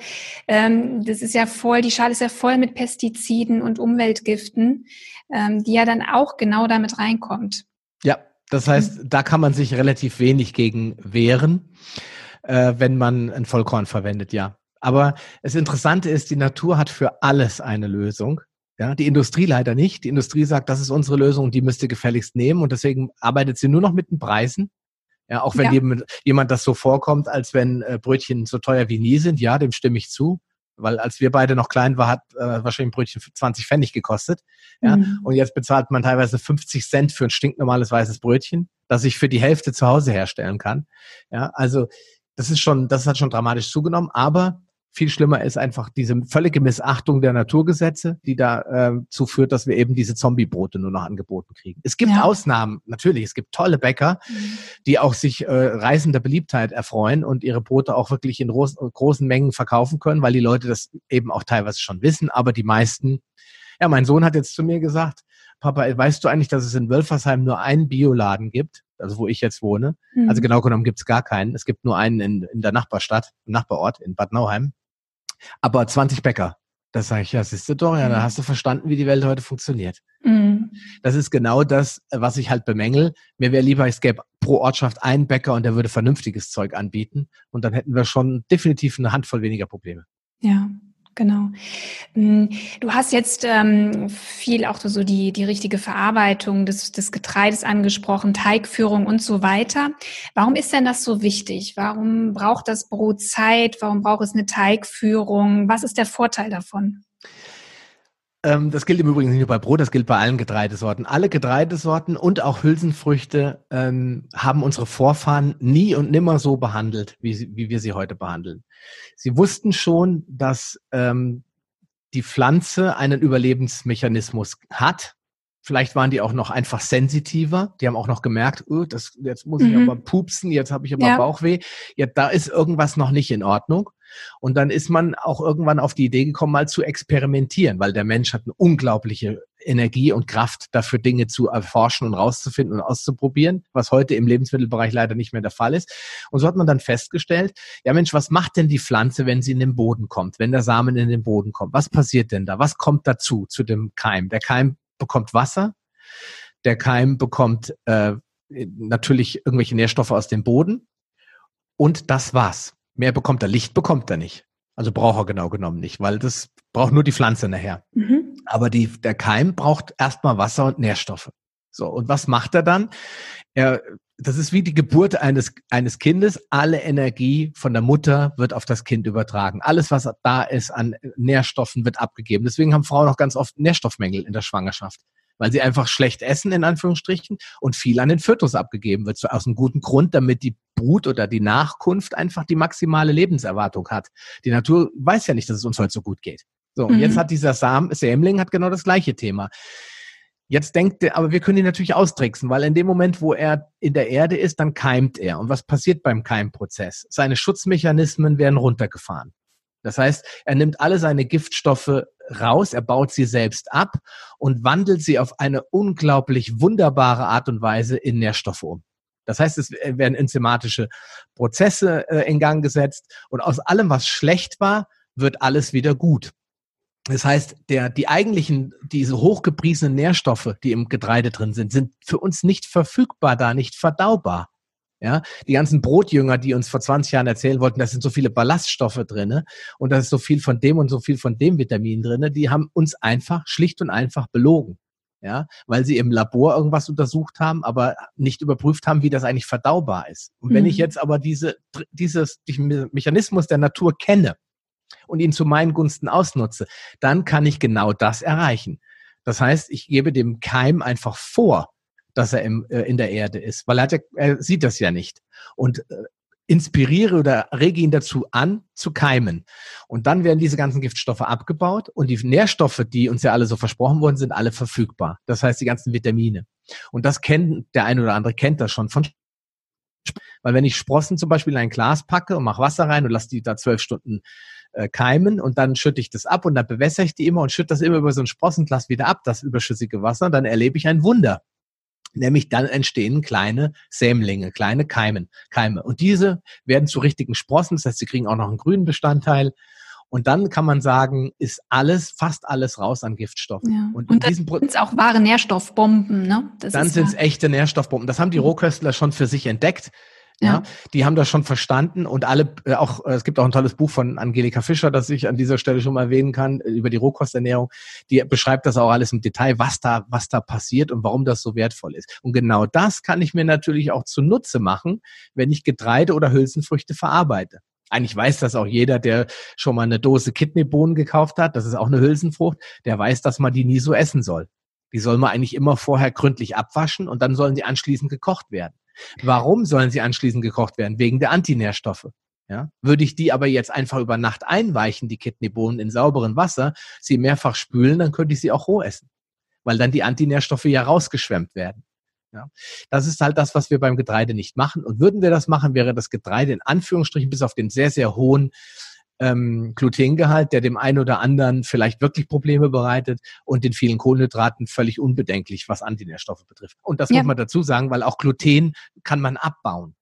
ähm, das ist ja voll, die Schale ist ja voll mit Pestiziden und Umweltgiften, ähm, die ja dann auch genau damit reinkommt. Ja, das heißt, da kann man sich relativ wenig gegen wehren, äh, wenn man ein Vollkorn verwendet, ja. Aber das Interessante ist, die Natur hat für alles eine Lösung. Ja, die Industrie leider nicht. Die Industrie sagt, das ist unsere Lösung und die müsst ihr gefälligst nehmen und deswegen arbeitet sie nur noch mit den Preisen. Ja, auch wenn ja. Jemand, jemand das so vorkommt, als wenn äh, Brötchen so teuer wie nie sind, ja, dem stimme ich zu. Weil als wir beide noch klein waren, hat äh, wahrscheinlich ein Brötchen 20 Pfennig gekostet. Ja, mhm. und jetzt bezahlt man teilweise 50 Cent für ein stinknormales weißes Brötchen, das ich für die Hälfte zu Hause herstellen kann. Ja, also das ist schon, das hat schon dramatisch zugenommen, aber viel schlimmer ist einfach diese völlige Missachtung der Naturgesetze, die dazu äh, führt, dass wir eben diese Zombiebrote nur noch angeboten kriegen. Es gibt ja. Ausnahmen, natürlich. Es gibt tolle Bäcker, mhm. die auch sich äh, reißender Beliebtheit erfreuen und ihre Brote auch wirklich in großen, Mengen verkaufen können, weil die Leute das eben auch teilweise schon wissen. Aber die meisten, ja, mein Sohn hat jetzt zu mir gesagt, Papa, weißt du eigentlich, dass es in Wölfersheim nur einen Bioladen gibt? also wo ich jetzt wohne. Mhm. Also genau genommen gibt es gar keinen. Es gibt nur einen in, in der Nachbarstadt, im Nachbarort, in Bad Nauheim. Aber 20 Bäcker. Das sage ich, ja, siehst du doch, ja, da mhm. hast du verstanden, wie die Welt heute funktioniert. Mhm. Das ist genau das, was ich halt bemängel. Mir wäre lieber, es gäbe pro Ortschaft einen Bäcker und der würde vernünftiges Zeug anbieten. Und dann hätten wir schon definitiv eine Handvoll weniger Probleme. Ja, Genau. Mm, du hast jetzt ähm, viel auch so die, die richtige Verarbeitung des, des Getreides angesprochen, Teigführung und so weiter. Warum ist denn das so wichtig? Warum braucht das Brot Zeit? Warum braucht es eine Teigführung? Was ist der Vorteil davon? Ähm, das gilt im Übrigen nicht nur bei Brot, das gilt bei allen Getreidesorten. Alle Getreidesorten und auch Hülsenfrüchte ähm, haben unsere Vorfahren nie und nimmer so behandelt, wie, sie, wie wir sie heute behandeln. Sie wussten schon, dass ähm, die Pflanze einen Überlebensmechanismus hat. Vielleicht waren die auch noch einfach sensitiver. Die haben auch noch gemerkt, oh, das, jetzt muss ich mhm. aber pupsen, jetzt habe ich aber ja. Bauchweh. Ja, da ist irgendwas noch nicht in Ordnung. Und dann ist man auch irgendwann auf die Idee gekommen, mal zu experimentieren, weil der Mensch hat eine unglaubliche Energie und Kraft dafür, Dinge zu erforschen und rauszufinden und auszuprobieren, was heute im Lebensmittelbereich leider nicht mehr der Fall ist. Und so hat man dann festgestellt, ja Mensch, was macht denn die Pflanze, wenn sie in den Boden kommt, wenn der Samen in den Boden kommt? Was passiert denn da? Was kommt dazu, zu dem Keim? Der Keim bekommt Wasser, der Keim bekommt äh, natürlich irgendwelche Nährstoffe aus dem Boden und das war's. Mehr bekommt er. Licht bekommt er nicht. Also braucht er genau genommen nicht, weil das braucht nur die Pflanze nachher. Mhm. Aber die, der Keim braucht erstmal Wasser und Nährstoffe. So, und was macht er dann? Er, das ist wie die Geburt eines, eines Kindes. Alle Energie von der Mutter wird auf das Kind übertragen. Alles, was da ist an Nährstoffen, wird abgegeben. Deswegen haben Frauen auch ganz oft Nährstoffmängel in der Schwangerschaft weil sie einfach schlecht essen, in Anführungsstrichen, und viel an den Fötus abgegeben wird. Aus einem guten Grund, damit die Brut oder die Nachkunft einfach die maximale Lebenserwartung hat. Die Natur weiß ja nicht, dass es uns heute so gut geht. So, und mhm. jetzt hat dieser Sam, Sämling hat genau das gleiche Thema. Jetzt denkt er, aber wir können ihn natürlich austricksen, weil in dem Moment, wo er in der Erde ist, dann keimt er. Und was passiert beim Keimprozess? Seine Schutzmechanismen werden runtergefahren. Das heißt, er nimmt alle seine Giftstoffe raus, er baut sie selbst ab und wandelt sie auf eine unglaublich wunderbare Art und Weise in Nährstoffe um. Das heißt, es werden enzymatische Prozesse äh, in Gang gesetzt und aus allem, was schlecht war, wird alles wieder gut. Das heißt, der, die eigentlichen, diese hochgepriesenen Nährstoffe, die im Getreide drin sind, sind für uns nicht verfügbar da, nicht verdaubar. Ja, die ganzen Brotjünger, die uns vor 20 Jahren erzählen wollten, da sind so viele Ballaststoffe drinne und da ist so viel von dem und so viel von dem Vitamin drinne, die haben uns einfach schlicht und einfach belogen. Ja, weil sie im Labor irgendwas untersucht haben, aber nicht überprüft haben, wie das eigentlich verdaubar ist. Und wenn mhm. ich jetzt aber diese, dieses diesen Mechanismus der Natur kenne und ihn zu meinen Gunsten ausnutze, dann kann ich genau das erreichen. Das heißt, ich gebe dem Keim einfach vor, dass er im, äh, in der Erde ist, weil er, hat ja, er sieht das ja nicht. Und äh, inspiriere oder rege ihn dazu an, zu keimen. Und dann werden diese ganzen Giftstoffe abgebaut und die Nährstoffe, die uns ja alle so versprochen wurden, sind alle verfügbar. Das heißt, die ganzen Vitamine. Und das kennt, der eine oder andere kennt das schon von weil wenn ich Sprossen zum Beispiel in ein Glas packe und mache Wasser rein und lasse die da zwölf Stunden äh, keimen und dann schütte ich das ab und dann bewässere ich die immer und schütte das immer über so ein Sprossenglas wieder ab, das überschüssige Wasser, dann erlebe ich ein Wunder. Nämlich dann entstehen kleine Sämlinge, kleine Keimen, Keime. Und diese werden zu richtigen Sprossen, das heißt, sie kriegen auch noch einen grünen Bestandteil. Und dann kann man sagen, ist alles, fast alles raus an Giftstoffen. Ja. Und, und dann sind es auch wahre Nährstoffbomben, ne? Das dann sind es echte Nährstoffbomben. Das haben die Rohköstler schon für sich entdeckt. Ja. ja. die haben das schon verstanden und alle, äh, auch, äh, es gibt auch ein tolles Buch von Angelika Fischer, das ich an dieser Stelle schon mal erwähnen kann, äh, über die Rohkosternährung. Die beschreibt das auch alles im Detail, was da, was da passiert und warum das so wertvoll ist. Und genau das kann ich mir natürlich auch zunutze machen, wenn ich Getreide oder Hülsenfrüchte verarbeite. Eigentlich weiß das auch jeder, der schon mal eine Dose Kidneybohnen gekauft hat. Das ist auch eine Hülsenfrucht. Der weiß, dass man die nie so essen soll. Die soll man eigentlich immer vorher gründlich abwaschen und dann sollen die anschließend gekocht werden. Warum sollen sie anschließend gekocht werden? Wegen der Antinährstoffe. Ja, würde ich die aber jetzt einfach über Nacht einweichen, die Kidneybohnen in sauberem Wasser, sie mehrfach spülen, dann könnte ich sie auch roh essen, weil dann die Antinährstoffe ja rausgeschwemmt werden. Ja, das ist halt das, was wir beim Getreide nicht machen. Und würden wir das machen, wäre das Getreide in Anführungsstrichen bis auf den sehr, sehr hohen ähm, Glutengehalt, der dem einen oder anderen vielleicht wirklich Probleme bereitet und den vielen Kohlenhydraten völlig unbedenklich, was Antinährstoffe betrifft. Und das ja. muss man dazu sagen, weil auch Gluten kann man abbauen.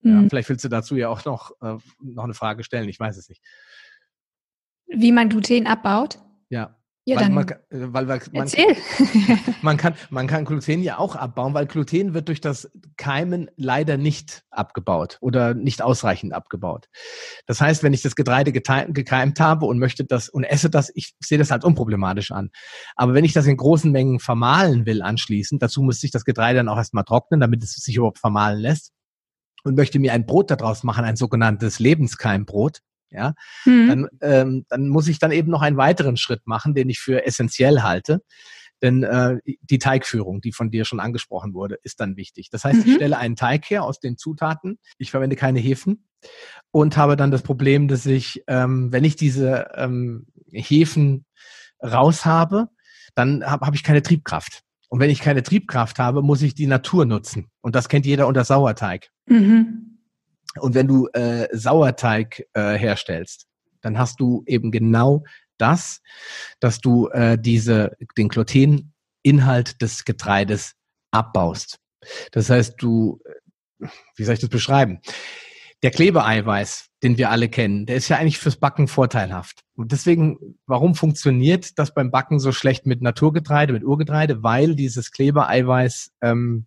Mhm. Ja, vielleicht willst du dazu ja auch noch, äh, noch eine Frage stellen, ich weiß es nicht. Wie man Gluten abbaut? Ja. Ja, weil dann man, weil, weil man, erzähl. man, kann, man kann Gluten ja auch abbauen, weil Gluten wird durch das Keimen leider nicht abgebaut oder nicht ausreichend abgebaut. Das heißt, wenn ich das Getreide gekeimt habe und möchte das und esse das, ich sehe das als unproblematisch an. Aber wenn ich das in großen Mengen vermahlen will anschließend, dazu muss ich das Getreide dann auch erstmal trocknen, damit es sich überhaupt vermahlen lässt und möchte mir ein Brot daraus machen, ein sogenanntes Lebenskeimbrot, ja, mhm. dann, ähm, dann muss ich dann eben noch einen weiteren Schritt machen, den ich für essentiell halte. Denn äh, die Teigführung, die von dir schon angesprochen wurde, ist dann wichtig. Das heißt, mhm. ich stelle einen Teig her aus den Zutaten. Ich verwende keine Hefen und habe dann das Problem, dass ich, ähm, wenn ich diese ähm, Hefen raus habe, dann habe hab ich keine Triebkraft. Und wenn ich keine Triebkraft habe, muss ich die Natur nutzen. Und das kennt jeder unter Sauerteig. Mhm. Und wenn du äh, Sauerteig äh, herstellst, dann hast du eben genau das, dass du äh, diese, den Gluteninhalt des Getreides abbaust. Das heißt, du, äh, wie soll ich das beschreiben? Der Klebeeiweiß, den wir alle kennen, der ist ja eigentlich fürs Backen vorteilhaft. Und deswegen, warum funktioniert das beim Backen so schlecht mit Naturgetreide, mit Urgetreide? Weil dieses Klebeeiweiß, ähm,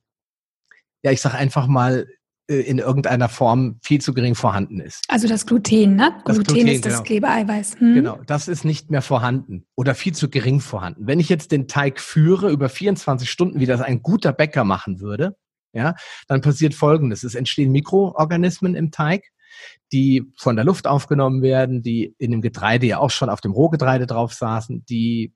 ja, ich sag einfach mal, in irgendeiner Form viel zu gering vorhanden ist. Also das Gluten, ne? Das Gluten, Gluten ist das genau. Klebeeiweiß. Hm. Genau, das ist nicht mehr vorhanden oder viel zu gering vorhanden. Wenn ich jetzt den Teig führe über 24 Stunden, wie das ein guter Bäcker machen würde, ja, dann passiert Folgendes. Es entstehen Mikroorganismen im Teig, die von der Luft aufgenommen werden, die in dem Getreide ja auch schon auf dem Rohgetreide drauf saßen, die äh,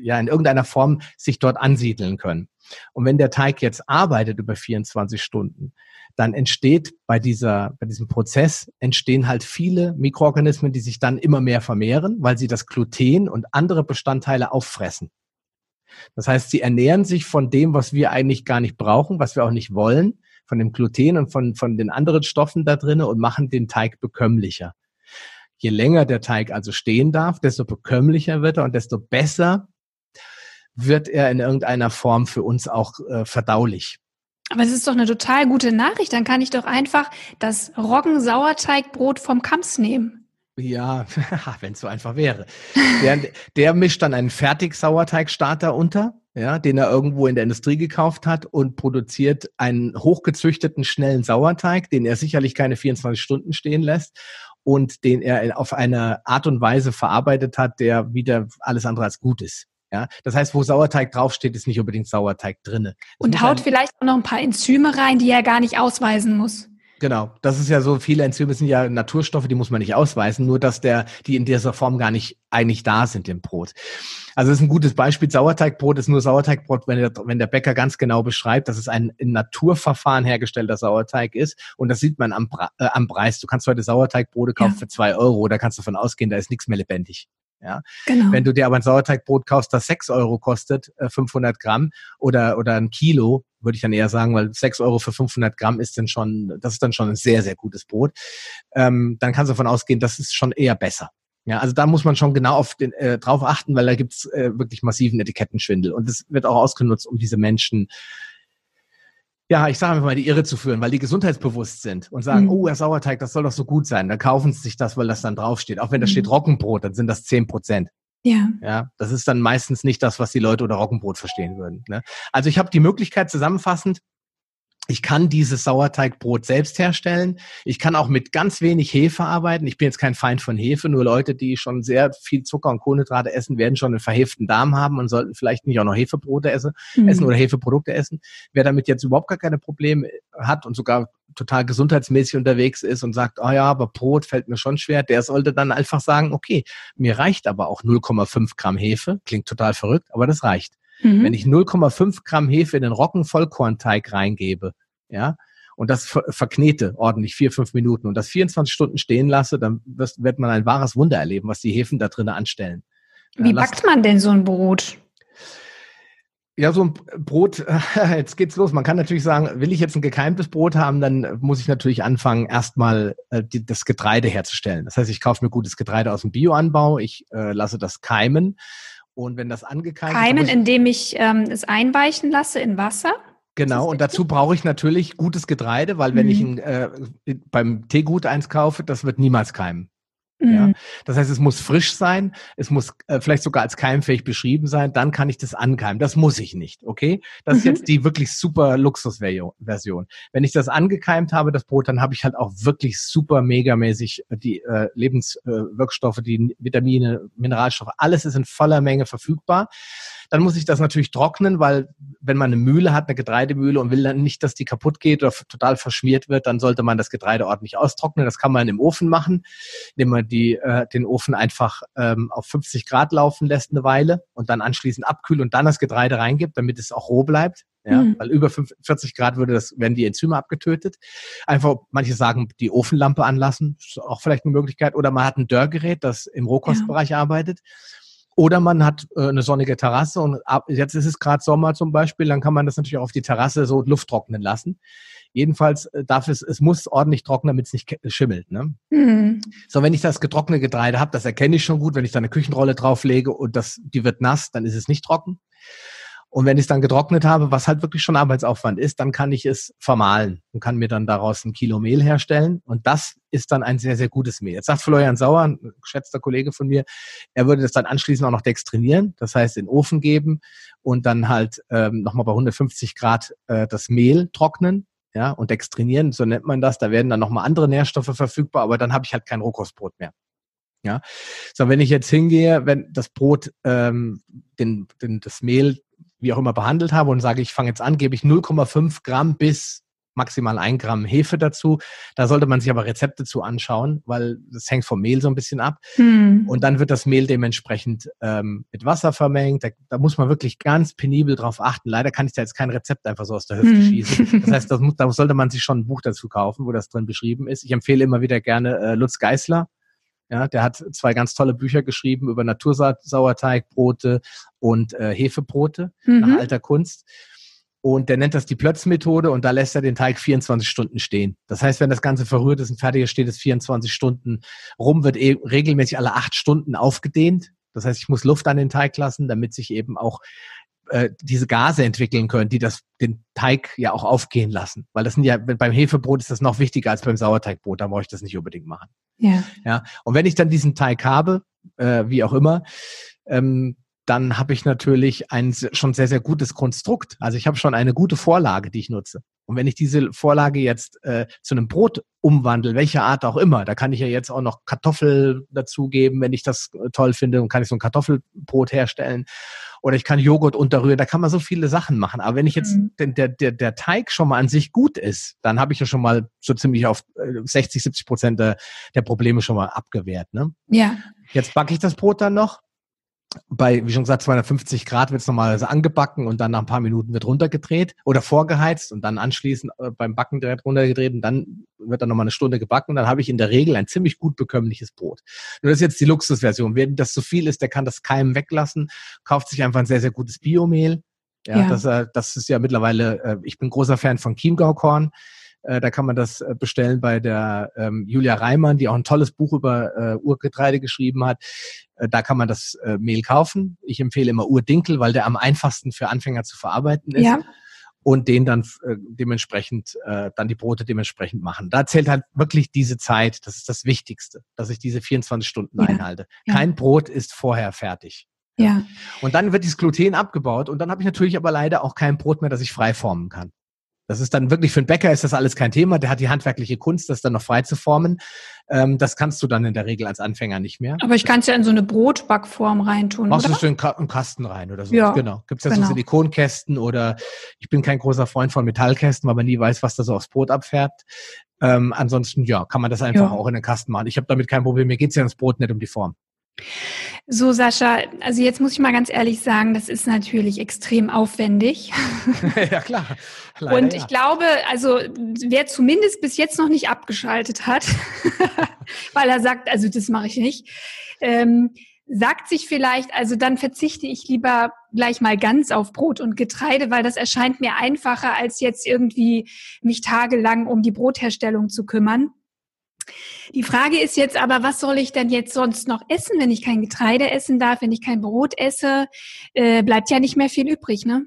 ja in irgendeiner Form sich dort ansiedeln können. Und wenn der Teig jetzt arbeitet über 24 Stunden, dann entsteht bei dieser, bei diesem Prozess entstehen halt viele Mikroorganismen, die sich dann immer mehr vermehren, weil sie das Gluten und andere Bestandteile auffressen. Das heißt, sie ernähren sich von dem, was wir eigentlich gar nicht brauchen, was wir auch nicht wollen, von dem Gluten und von, von den anderen Stoffen da drinnen und machen den Teig bekömmlicher. Je länger der Teig also stehen darf, desto bekömmlicher wird er und desto besser wird er in irgendeiner Form für uns auch äh, verdaulich. Aber es ist doch eine total gute Nachricht. Dann kann ich doch einfach das Roggensauerteigbrot vom Kamps nehmen. Ja, wenn es so einfach wäre. Der, der mischt dann einen Fertig-Sauerteigstarter unter, ja, den er irgendwo in der Industrie gekauft hat und produziert einen hochgezüchteten, schnellen Sauerteig, den er sicherlich keine 24 Stunden stehen lässt und den er auf eine Art und Weise verarbeitet hat, der wieder alles andere als gut ist. Ja, das heißt, wo Sauerteig draufsteht, ist nicht unbedingt Sauerteig drinne. und haut vielleicht auch noch ein paar Enzyme rein, die er gar nicht ausweisen muss. Genau, das ist ja so, viele Enzyme sind ja Naturstoffe, die muss man nicht ausweisen, nur dass der, die in dieser Form gar nicht eigentlich da sind im Brot. Also das ist ein gutes Beispiel. Sauerteigbrot ist nur Sauerteigbrot, wenn der, wenn der Bäcker ganz genau beschreibt, dass es ein in Naturverfahren hergestellter Sauerteig ist. Und das sieht man am, äh, am Preis. Du kannst heute Sauerteigbrote kaufen ja. für zwei Euro, da kannst du davon ausgehen, da ist nichts mehr lebendig. Ja? Genau. Wenn du dir aber ein Sauerteigbrot kaufst, das sechs Euro kostet, 500 äh, Gramm oder, oder ein Kilo, würde ich dann eher sagen, weil sechs Euro für 500 Gramm ist dann schon, das ist dann schon ein sehr, sehr gutes Brot. Ähm, dann kannst du davon ausgehen, das ist schon eher besser. Ja, also da muss man schon genau auf den, äh, drauf achten, weil da gibt's äh, wirklich massiven Etikettenschwindel. Und das wird auch ausgenutzt, um diese Menschen ja, ich sage mal, die Irre zu führen, weil die gesundheitsbewusst sind und sagen, mhm. oh, der Sauerteig, das soll doch so gut sein. Da kaufen sie sich das, weil das dann draufsteht. Auch wenn da mhm. steht Roggenbrot, dann sind das zehn Prozent. Ja. Ja, das ist dann meistens nicht das, was die Leute unter Roggenbrot verstehen würden. Ne? Also ich habe die Möglichkeit zusammenfassend, ich kann dieses Sauerteigbrot selbst herstellen. Ich kann auch mit ganz wenig Hefe arbeiten. Ich bin jetzt kein Feind von Hefe, nur Leute, die schon sehr viel Zucker und Kohlenhydrate essen, werden schon einen verheften Darm haben und sollten vielleicht nicht auch noch Hefebrote essen, mhm. essen oder Hefeprodukte essen. Wer damit jetzt überhaupt gar keine Probleme hat und sogar total gesundheitsmäßig unterwegs ist und sagt, oh ja, aber Brot fällt mir schon schwer, der sollte dann einfach sagen, okay, mir reicht aber auch 0,5 Gramm Hefe, klingt total verrückt, aber das reicht. Mhm. Wenn ich 0,5 Gramm Hefe in den Roggenvollkornteig reingebe, ja, und das ver verknete ordentlich vier, fünf Minuten und das 24 Stunden stehen lasse, dann wird man ein wahres Wunder erleben, was die Hefen da drinnen anstellen. Wie backt man denn so ein Brot? Ja, so ein Brot, jetzt geht's los. Man kann natürlich sagen, will ich jetzt ein gekeimtes Brot haben, dann muss ich natürlich anfangen, erstmal äh, das Getreide herzustellen. Das heißt, ich kaufe mir gutes Getreide aus dem Bioanbau, ich äh, lasse das keimen und wenn das angekeimt Keimen, ist. indem ich ähm, es einweichen lasse in Wasser? Genau, und dazu brauche ich natürlich gutes Getreide, weil wenn mhm. ich ein, äh, beim Teegut eins kaufe, das wird niemals keimen. Ja? Mhm. Das heißt, es muss frisch sein, es muss äh, vielleicht sogar als keimfähig beschrieben sein, dann kann ich das ankeimen. Das muss ich nicht, okay? Das mhm. ist jetzt die wirklich super Luxusversion. Wenn ich das angekeimt habe, das Brot, dann habe ich halt auch wirklich super megamäßig die äh, Lebenswirkstoffe, äh, die Vitamine, Mineralstoffe, alles ist in voller Menge verfügbar. Dann muss ich das natürlich trocknen, weil wenn man eine Mühle hat, eine Getreidemühle und will dann nicht, dass die kaputt geht oder total verschmiert wird, dann sollte man das Getreide ordentlich austrocknen. Das kann man im Ofen machen, indem man die, äh, den Ofen einfach ähm, auf 50 Grad laufen lässt eine Weile und dann anschließend abkühlt und dann das Getreide reingibt, damit es auch roh bleibt. Ja, mhm. weil über 40 Grad würde das, werden die Enzyme abgetötet. Einfach, manche sagen, die Ofenlampe anlassen, ist auch vielleicht eine Möglichkeit. Oder man hat ein Dörrgerät, das im Rohkostbereich ja. arbeitet. Oder man hat äh, eine sonnige Terrasse und ab, jetzt ist es gerade Sommer zum Beispiel, dann kann man das natürlich auch auf die Terrasse so Luft trocknen lassen. Jedenfalls äh, darf es, es muss ordentlich trocknen, damit es nicht schimmelt. Ne? Mhm. So, wenn ich das getrocknete Getreide habe, das erkenne ich schon gut. Wenn ich da eine Küchenrolle drauflege und das, die wird nass, dann ist es nicht trocken. Und wenn ich es dann getrocknet habe, was halt wirklich schon Arbeitsaufwand ist, dann kann ich es vermahlen und kann mir dann daraus ein Kilo Mehl herstellen. Und das ist dann ein sehr, sehr gutes Mehl. Jetzt sagt Florian Sauer, ein geschätzter Kollege von mir, er würde das dann anschließend auch noch dextrinieren, das heißt in den Ofen geben und dann halt ähm, nochmal bei 150 Grad äh, das Mehl trocknen. Ja, und dextrinieren, so nennt man das. Da werden dann nochmal andere Nährstoffe verfügbar, aber dann habe ich halt kein Rohkostbrot mehr. Ja, so wenn ich jetzt hingehe, wenn das Brot, ähm, den, den, das Mehl wie auch immer behandelt habe und sage, ich fange jetzt an, gebe ich 0,5 Gramm bis maximal ein Gramm Hefe dazu. Da sollte man sich aber Rezepte zu anschauen, weil das hängt vom Mehl so ein bisschen ab. Hm. Und dann wird das Mehl dementsprechend ähm, mit Wasser vermengt. Da, da, muss man wirklich ganz penibel drauf achten. Leider kann ich da jetzt kein Rezept einfach so aus der Hüfte hm. schießen. Das heißt, das muss, da sollte man sich schon ein Buch dazu kaufen, wo das drin beschrieben ist. Ich empfehle immer wieder gerne äh, Lutz Geißler. Ja, der hat zwei ganz tolle Bücher geschrieben über Natursauerteigbrote und äh, Hefebrote mhm. nach alter Kunst. Und der nennt das die Plötzmethode und da lässt er den Teig 24 Stunden stehen. Das heißt, wenn das Ganze verrührt ist und fertig ist, steht es 24 Stunden rum, wird e regelmäßig alle acht Stunden aufgedehnt. Das heißt, ich muss Luft an den Teig lassen, damit sich eben auch äh, diese Gase entwickeln können, die das den Teig ja auch aufgehen lassen. Weil das sind ja, beim Hefebrot ist das noch wichtiger als beim Sauerteigbrot, da brauche ich das nicht unbedingt machen. Ja. ja. Und wenn ich dann diesen Teig habe, äh, wie auch immer, ähm, dann habe ich natürlich ein schon sehr, sehr gutes Konstrukt. Also ich habe schon eine gute Vorlage, die ich nutze. Und wenn ich diese Vorlage jetzt äh, zu einem Brot umwandle, welcher Art auch immer, da kann ich ja jetzt auch noch Kartoffel dazugeben, wenn ich das äh, toll finde, und kann ich so ein Kartoffelbrot herstellen. Oder ich kann Joghurt unterrühren, da kann man so viele Sachen machen. Aber wenn ich jetzt, mhm. der, der, der Teig schon mal an sich gut ist, dann habe ich ja schon mal so ziemlich auf 60, äh, 70 Prozent der, der Probleme schon mal abgewehrt. Ne? Ja. Jetzt backe ich das Brot dann noch bei, wie schon gesagt, 250 Grad wird es normalerweise angebacken und dann nach ein paar Minuten wird runtergedreht oder vorgeheizt und dann anschließend äh, beim Backen direkt runtergedreht und dann wird dann nochmal eine Stunde gebacken und dann habe ich in der Regel ein ziemlich gut bekömmliches Brot. Nur das ist jetzt die Luxusversion. Wer das zu viel ist, der kann das Keim weglassen, kauft sich einfach ein sehr, sehr gutes Biomehl. Ja, ja. Das, äh, das ist ja mittlerweile, äh, ich bin großer Fan von Chiemgau-Korn. Äh, da kann man das äh, bestellen bei der ähm, Julia Reimann, die auch ein tolles Buch über äh, Urgetreide geschrieben hat. Äh, da kann man das äh, Mehl kaufen. Ich empfehle immer Urdinkel, weil der am einfachsten für Anfänger zu verarbeiten ist. Ja. Und den dann äh, dementsprechend, äh, dann die Brote dementsprechend machen. Da zählt halt wirklich diese Zeit, das ist das Wichtigste, dass ich diese 24 Stunden ja. einhalte. Ja. Kein Brot ist vorher fertig. Ja. Und dann wird dieses Gluten abgebaut und dann habe ich natürlich aber leider auch kein Brot mehr, das ich frei formen kann. Das ist dann wirklich für einen Bäcker ist das alles kein Thema. Der hat die handwerkliche Kunst, das dann noch frei zu formen. Ähm, das kannst du dann in der Regel als Anfänger nicht mehr. Aber ich kann es ja in so eine Brotbackform reintun. Machst du es in einen Kasten rein oder so? Ja, genau. Gibt es ja genau. so Silikonkästen oder ich bin kein großer Freund von Metallkästen, weil man nie weiß, was da so aufs Brot abfärbt. Ähm, ansonsten, ja, kann man das einfach ja. auch in den Kasten machen. Ich habe damit kein Problem. Mir geht es ja ums Brot, nicht um die Form. So, Sascha, also jetzt muss ich mal ganz ehrlich sagen, das ist natürlich extrem aufwendig. ja, klar. Leider, und ich ja. glaube, also wer zumindest bis jetzt noch nicht abgeschaltet hat, weil er sagt, also das mache ich nicht, ähm, sagt sich vielleicht, also dann verzichte ich lieber gleich mal ganz auf Brot und Getreide, weil das erscheint mir einfacher, als jetzt irgendwie mich tagelang um die Brotherstellung zu kümmern. Die Frage ist jetzt aber, was soll ich denn jetzt sonst noch essen, wenn ich kein Getreide essen darf, wenn ich kein Brot esse? Äh, bleibt ja nicht mehr viel übrig, ne?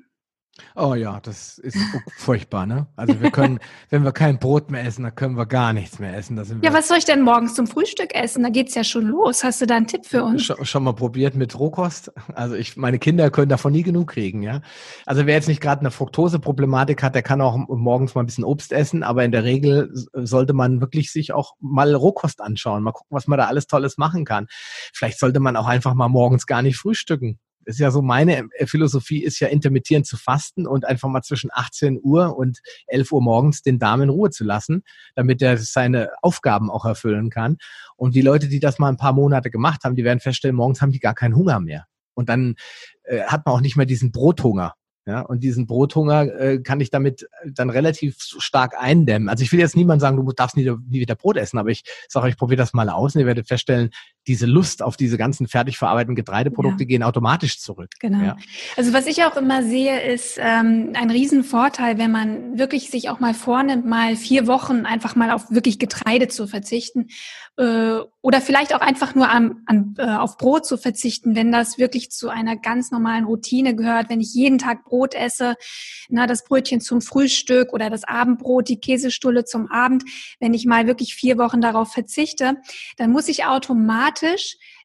Oh ja, das ist furchtbar, ne? Also wir können, wenn wir kein Brot mehr essen, dann können wir gar nichts mehr essen. ja, was soll ich denn morgens zum Frühstück essen? Da geht's ja schon los. Hast du da einen Tipp für uns? Schon, schon mal probiert mit Rohkost? Also ich, meine Kinder können davon nie genug kriegen, ja? Also wer jetzt nicht gerade eine Fructose-Problematik hat, der kann auch morgens mal ein bisschen Obst essen, aber in der Regel sollte man wirklich sich auch mal Rohkost anschauen, mal gucken, was man da alles Tolles machen kann. Vielleicht sollte man auch einfach mal morgens gar nicht frühstücken ist ja so meine äh, Philosophie ist ja intermittierend zu fasten und einfach mal zwischen 18 Uhr und 11 Uhr morgens den Darm in Ruhe zu lassen, damit er seine Aufgaben auch erfüllen kann. Und die Leute, die das mal ein paar Monate gemacht haben, die werden feststellen, morgens haben die gar keinen Hunger mehr. Und dann äh, hat man auch nicht mehr diesen Brothunger. Ja, und diesen Brothunger äh, kann ich damit dann relativ stark eindämmen. Also ich will jetzt niemand sagen, du darfst nie, nie wieder Brot essen, aber ich sage ich probiere das mal aus und ihr werdet feststellen, diese Lust auf diese ganzen fertig verarbeiteten Getreideprodukte ja. gehen automatisch zurück. Genau. Ja. Also was ich auch immer sehe, ist ähm, ein Riesenvorteil, wenn man wirklich sich auch mal vornimmt, mal vier Wochen einfach mal auf wirklich Getreide zu verzichten äh, oder vielleicht auch einfach nur an, an, äh, auf Brot zu verzichten, wenn das wirklich zu einer ganz normalen Routine gehört, wenn ich jeden Tag Brot esse, na, das Brötchen zum Frühstück oder das Abendbrot, die Käsestulle zum Abend, wenn ich mal wirklich vier Wochen darauf verzichte, dann muss ich automatisch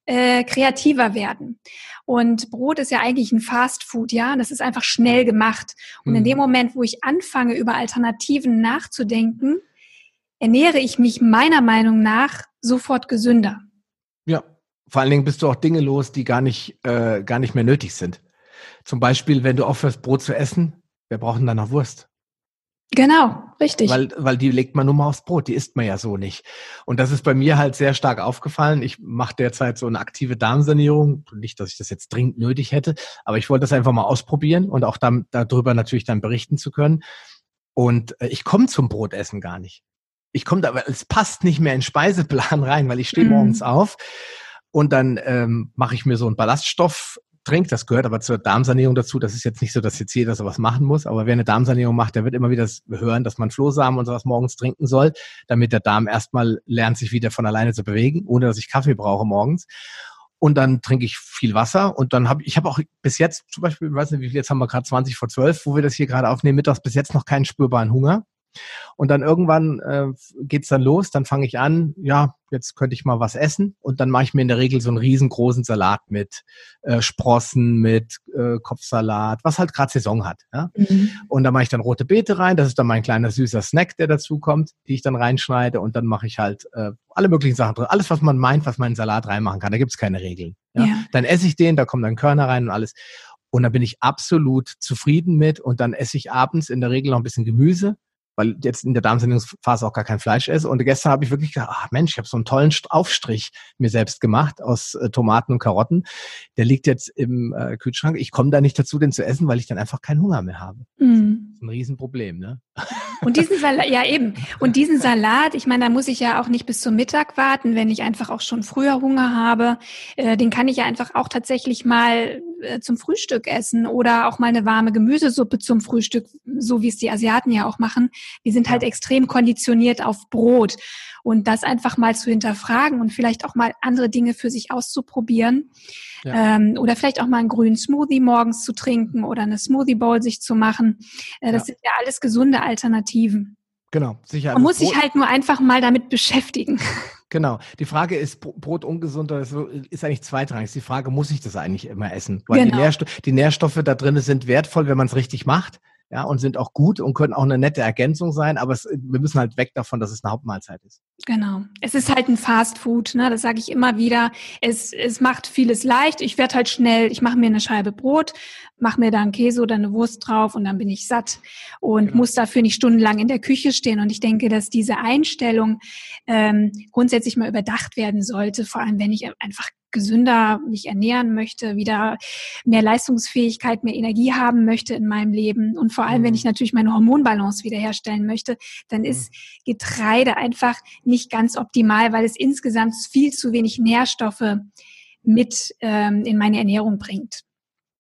äh, kreativer werden. Und Brot ist ja eigentlich ein Fast Food, ja. Das ist einfach schnell gemacht. Und in dem mhm. Moment, wo ich anfange, über Alternativen nachzudenken, ernähre ich mich meiner Meinung nach sofort gesünder. Ja, vor allen Dingen bist du auch Dinge los, die gar nicht, äh, gar nicht mehr nötig sind. Zum Beispiel, wenn du aufhörst, Brot zu essen, wer braucht denn dann noch Wurst? Genau, richtig. Weil, weil die legt man nur mal aufs Brot, die isst man ja so nicht. Und das ist bei mir halt sehr stark aufgefallen. Ich mache derzeit so eine aktive Darmsanierung. Nicht, dass ich das jetzt dringend nötig hätte, aber ich wollte das einfach mal ausprobieren und auch dann, darüber natürlich dann berichten zu können. Und äh, ich komme zum Brotessen gar nicht. Ich komme da, es passt nicht mehr in Speiseplan rein, weil ich stehe mhm. morgens auf und dann ähm, mache ich mir so einen Ballaststoff Trink, das gehört aber zur Darmsanierung dazu. Das ist jetzt nicht so, dass jetzt jeder sowas machen muss, aber wer eine Darmsanierung macht, der wird immer wieder hören, dass man Flohsamen und sowas morgens trinken soll, damit der Darm erstmal lernt, sich wieder von alleine zu bewegen, ohne dass ich Kaffee brauche morgens. Und dann trinke ich viel Wasser und dann habe ich habe auch bis jetzt zum Beispiel, ich weiß nicht, wie viel jetzt haben wir gerade 20 vor 12, wo wir das hier gerade aufnehmen, mittags bis jetzt noch keinen spürbaren Hunger. Und dann irgendwann äh, geht's dann los, dann fange ich an, ja, jetzt könnte ich mal was essen. Und dann mache ich mir in der Regel so einen riesengroßen Salat mit äh, Sprossen, mit äh, Kopfsalat, was halt gerade Saison hat. Ja? Mhm. Und da mache ich dann rote Beete rein, das ist dann mein kleiner süßer Snack, der dazu kommt, die ich dann reinschneide. Und dann mache ich halt äh, alle möglichen Sachen drin. Alles, was man meint, was man in Salat reinmachen kann. Da gibt's keine Regeln. Ja? ja? Dann esse ich den, da kommen dann Körner rein und alles. Und da bin ich absolut zufrieden mit. Und dann esse ich abends in der Regel noch ein bisschen Gemüse weil jetzt in der Darmsanierungsphase auch gar kein Fleisch esse. Und gestern habe ich wirklich gedacht, ach Mensch, ich habe so einen tollen Aufstrich mir selbst gemacht aus äh, Tomaten und Karotten. Der liegt jetzt im äh, Kühlschrank. Ich komme da nicht dazu, den zu essen, weil ich dann einfach keinen Hunger mehr habe. Mm. Das ist ein Riesenproblem, ne? Und diesen Salat, ja eben. Und diesen Salat, ich meine, da muss ich ja auch nicht bis zum Mittag warten, wenn ich einfach auch schon früher Hunger habe. Äh, den kann ich ja einfach auch tatsächlich mal äh, zum Frühstück essen oder auch mal eine warme Gemüsesuppe zum Frühstück, so wie es die Asiaten ja auch machen. Die sind halt extrem konditioniert auf Brot. Und das einfach mal zu hinterfragen und vielleicht auch mal andere Dinge für sich auszuprobieren. Ja. Ähm, oder vielleicht auch mal einen grünen Smoothie morgens zu trinken oder eine Smoothie Bowl sich zu machen. Äh, das ja. sind ja alles gesunde Alternativen. Genau, sicher. Man muss Brot sich halt nur einfach mal damit beschäftigen. Genau. Die Frage ist, Brot ungesund oder so, ist eigentlich zweitrangig. Die Frage, muss ich das eigentlich immer essen? Weil genau. die, Nährsto die Nährstoffe da drin sind wertvoll, wenn man es richtig macht ja, und sind auch gut und können auch eine nette Ergänzung sein, aber es, wir müssen halt weg davon, dass es eine Hauptmahlzeit ist. Genau. Es ist halt ein Fast Food, ne? das sage ich immer wieder. Es, es macht vieles leicht. Ich werde halt schnell, ich mache mir eine Scheibe Brot, mache mir da einen Käse oder eine Wurst drauf und dann bin ich satt und genau. muss dafür nicht stundenlang in der Küche stehen. Und ich denke, dass diese Einstellung ähm, grundsätzlich mal überdacht werden sollte, vor allem wenn ich einfach gesünder mich ernähren möchte, wieder mehr Leistungsfähigkeit, mehr Energie haben möchte in meinem Leben und vor allem, wenn ich mhm. natürlich meine Hormonbalance wiederherstellen möchte, dann ist. Getreide einfach nicht ganz optimal, weil es insgesamt viel zu wenig Nährstoffe mit ähm, in meine Ernährung bringt.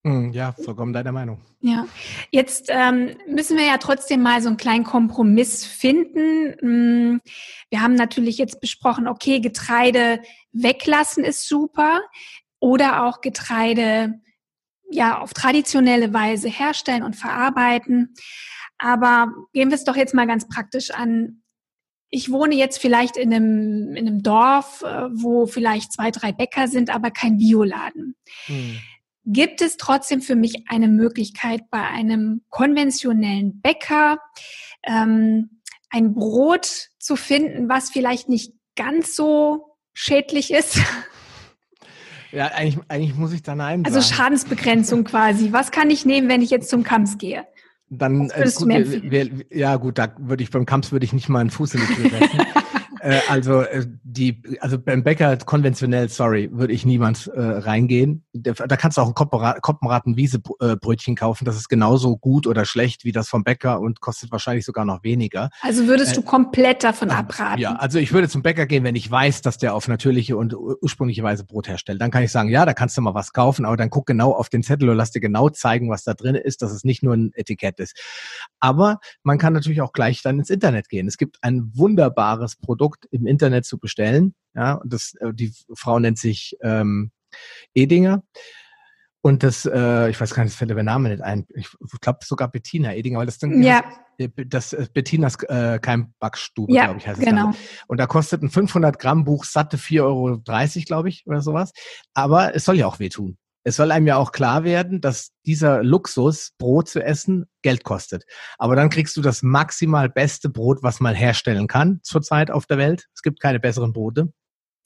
Mhm, ja, vollkommen deiner Meinung. Ja, jetzt ähm, müssen wir ja trotzdem mal so einen kleinen Kompromiss finden. Mm, wir haben natürlich jetzt besprochen, okay, Getreide weglassen ist super oder auch Getreide ja auf traditionelle Weise herstellen und verarbeiten. Aber gehen wir es doch jetzt mal ganz praktisch an. Ich wohne jetzt vielleicht in einem, in einem Dorf, äh, wo vielleicht zwei, drei Bäcker sind, aber kein Bioladen. Hm. Gibt es trotzdem für mich eine Möglichkeit, bei einem konventionellen Bäcker ähm, ein Brot zu finden, was vielleicht nicht ganz so schädlich ist? Ja, eigentlich, eigentlich muss ich da nein Also Schadensbegrenzung quasi. Was kann ich nehmen, wenn ich jetzt zum Kamps gehe? Dann, äh, gut, wir, wir, ja gut, da würde ich beim Kamps würde ich nicht mal einen Fuß in die Tür setzen. Äh, also äh, die, also beim Bäcker konventionell, sorry, würde ich niemand äh, reingehen. Da, kannst du auch ein Koppenraten-Wiese-Brötchen kaufen. Das ist genauso gut oder schlecht wie das vom Bäcker und kostet wahrscheinlich sogar noch weniger. Also würdest du äh, komplett davon abraten? Ja, also ich würde zum Bäcker gehen, wenn ich weiß, dass der auf natürliche und ursprüngliche Weise Brot herstellt. Dann kann ich sagen, ja, da kannst du mal was kaufen, aber dann guck genau auf den Zettel und lass dir genau zeigen, was da drin ist, dass es nicht nur ein Etikett ist. Aber man kann natürlich auch gleich dann ins Internet gehen. Es gibt ein wunderbares Produkt, Produkt im Internet zu bestellen. Ja, und das, äh, die Frau nennt sich ähm, Edinger. Und das, äh, ich weiß gar nicht, es fällt der Name nicht ein. Ich glaube sogar Bettina Edinger, weil das dann ja. das, das äh, Bettinas äh, Keimbackstube, ja, glaube ich, heißt es. Genau. Und da kostet ein 500 Gramm Buch satte 4,30 Euro, glaube ich, oder sowas. Aber es soll ja auch wehtun es soll einem ja auch klar werden, dass dieser Luxus, Brot zu essen, Geld kostet. Aber dann kriegst du das maximal beste Brot, was man herstellen kann zurzeit auf der Welt. Es gibt keine besseren Brote.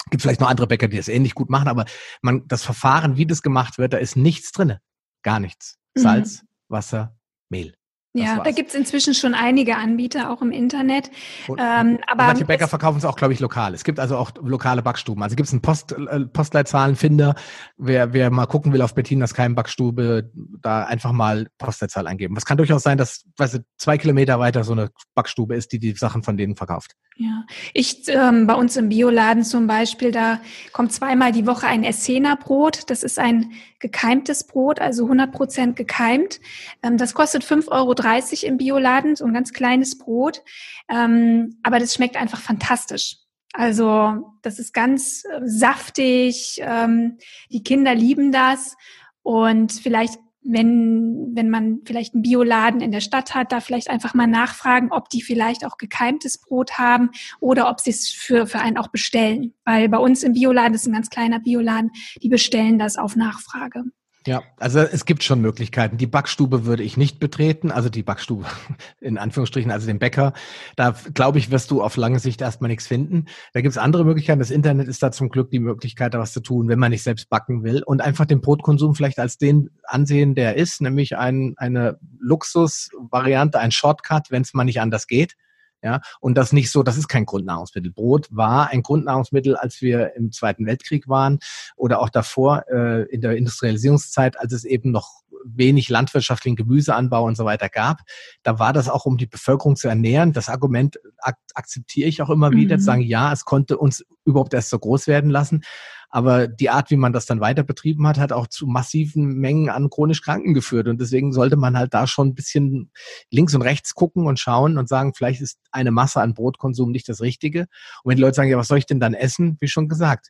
Es gibt vielleicht noch andere Bäcker, die das ähnlich gut machen, aber man, das Verfahren, wie das gemacht wird, da ist nichts drinne. Gar nichts. Salz, mhm. Wasser, Mehl. Ja, da gibt's inzwischen schon einige Anbieter auch im Internet. Und, ähm, aber manche Bäcker verkaufen es auch, glaube ich, lokal. Es gibt also auch lokale Backstuben. Also gibt es einen Post, äh, Postleitzahlenfinder. Wer, wer mal gucken will auf Bettinas Keimbackstube, da einfach mal Postleitzahl eingeben. Was kann durchaus sein, dass weißt du, zwei Kilometer weiter so eine Backstube ist, die die Sachen von denen verkauft. Ja, ich ähm, bei uns im Bioladen zum Beispiel, da kommt zweimal die Woche ein Essener-Brot. Das ist ein gekeimtes Brot, also 100 Prozent gekeimt. Ähm, das kostet 5,30 Euro im Bioladen, so ein ganz kleines Brot. Ähm, aber das schmeckt einfach fantastisch. Also das ist ganz äh, saftig. Ähm, die Kinder lieben das und vielleicht wenn, wenn man vielleicht einen Bioladen in der Stadt hat, da vielleicht einfach mal nachfragen, ob die vielleicht auch gekeimtes Brot haben oder ob sie es für, für einen auch bestellen. Weil bei uns im Bioladen, das ist ein ganz kleiner Bioladen, die bestellen das auf Nachfrage. Ja, also es gibt schon Möglichkeiten. Die Backstube würde ich nicht betreten, also die Backstube in Anführungsstrichen, also den Bäcker. Da glaube ich, wirst du auf lange Sicht erstmal nichts finden. Da gibt es andere Möglichkeiten. Das Internet ist da zum Glück die Möglichkeit, da was zu tun, wenn man nicht selbst backen will und einfach den Brotkonsum vielleicht als den ansehen, der ist, nämlich ein, eine Luxusvariante, ein Shortcut, wenn es mal nicht anders geht. Ja, und das nicht so, das ist kein Grundnahrungsmittel. Brot war ein Grundnahrungsmittel, als wir im Zweiten Weltkrieg waren oder auch davor äh, in der Industrialisierungszeit, als es eben noch wenig landwirtschaftlichen Gemüseanbau und so weiter gab. Da war das auch, um die Bevölkerung zu ernähren. Das Argument ak akzeptiere ich auch immer wieder, mhm. zu sagen, ja, es konnte uns überhaupt erst so groß werden lassen. Aber die Art, wie man das dann weiter betrieben hat, hat auch zu massiven Mengen an chronisch Kranken geführt. Und deswegen sollte man halt da schon ein bisschen links und rechts gucken und schauen und sagen, vielleicht ist eine Masse an Brotkonsum nicht das Richtige. Und wenn die Leute sagen, ja, was soll ich denn dann essen? Wie schon gesagt,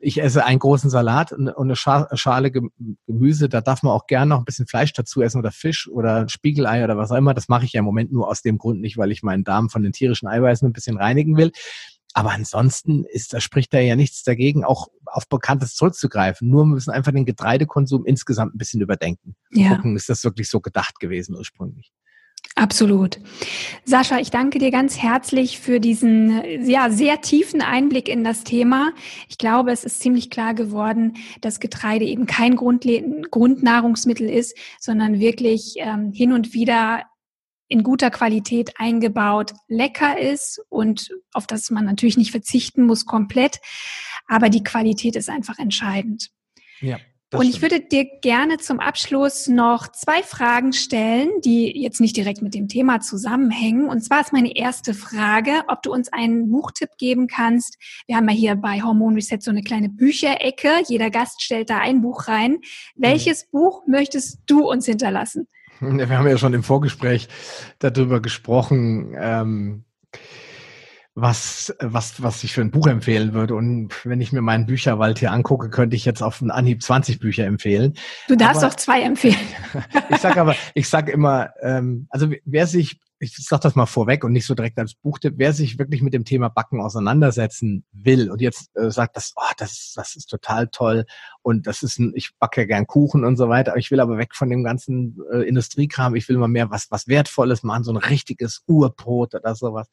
ich esse einen großen Salat und eine Schale Gemüse, da darf man auch gerne noch ein bisschen Fleisch dazu essen oder Fisch oder Spiegelei oder was auch immer. Das mache ich ja im Moment nur aus dem Grund nicht, weil ich meinen Darm von den tierischen Eiweißen ein bisschen reinigen will. Aber ansonsten ist, da spricht da ja nichts dagegen, auch auf Bekanntes zurückzugreifen. Nur wir müssen einfach den Getreidekonsum insgesamt ein bisschen überdenken. Ja. Gucken, ist das wirklich so gedacht gewesen ursprünglich? Absolut. Sascha, ich danke dir ganz herzlich für diesen ja, sehr tiefen Einblick in das Thema. Ich glaube, es ist ziemlich klar geworden, dass Getreide eben kein Grundnahrungsmittel ist, sondern wirklich ähm, hin und wieder in guter Qualität eingebaut lecker ist und auf das man natürlich nicht verzichten muss komplett. Aber die Qualität ist einfach entscheidend. Ja. Und ich würde dir gerne zum Abschluss noch zwei Fragen stellen, die jetzt nicht direkt mit dem Thema zusammenhängen. Und zwar ist meine erste Frage, ob du uns einen Buchtipp geben kannst. Wir haben ja hier bei Hormon Reset so eine kleine Bücherecke. Jeder Gast stellt da ein Buch rein. Welches mhm. Buch möchtest du uns hinterlassen? Wir haben ja schon im Vorgespräch darüber gesprochen, ähm, was, was, was ich für ein Buch empfehlen würde. Und wenn ich mir meinen Bücherwald hier angucke, könnte ich jetzt auf einen Anhieb 20 Bücher empfehlen. Du darfst aber, auch zwei empfehlen. ich sage aber, ich sage immer, ähm, also wer sich ich sage das mal vorweg und nicht so direkt als Buchtipp, wer sich wirklich mit dem Thema Backen auseinandersetzen will und jetzt äh, sagt, das, oh, das, das ist total toll und das ist ein, ich backe gern Kuchen und so weiter, ich will aber weg von dem ganzen äh, Industriekram, ich will mal mehr was, was Wertvolles machen, so ein richtiges Urbrot oder sowas.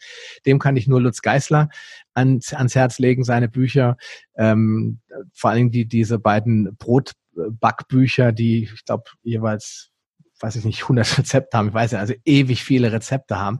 Dem kann ich nur Lutz Geißler ans, ans Herz legen, seine Bücher, ähm, vor allen Dingen die, diese beiden Brotbackbücher, die, ich glaube, jeweils weiß ich nicht, 100 Rezepte haben, ich weiß ja, also ewig viele Rezepte haben.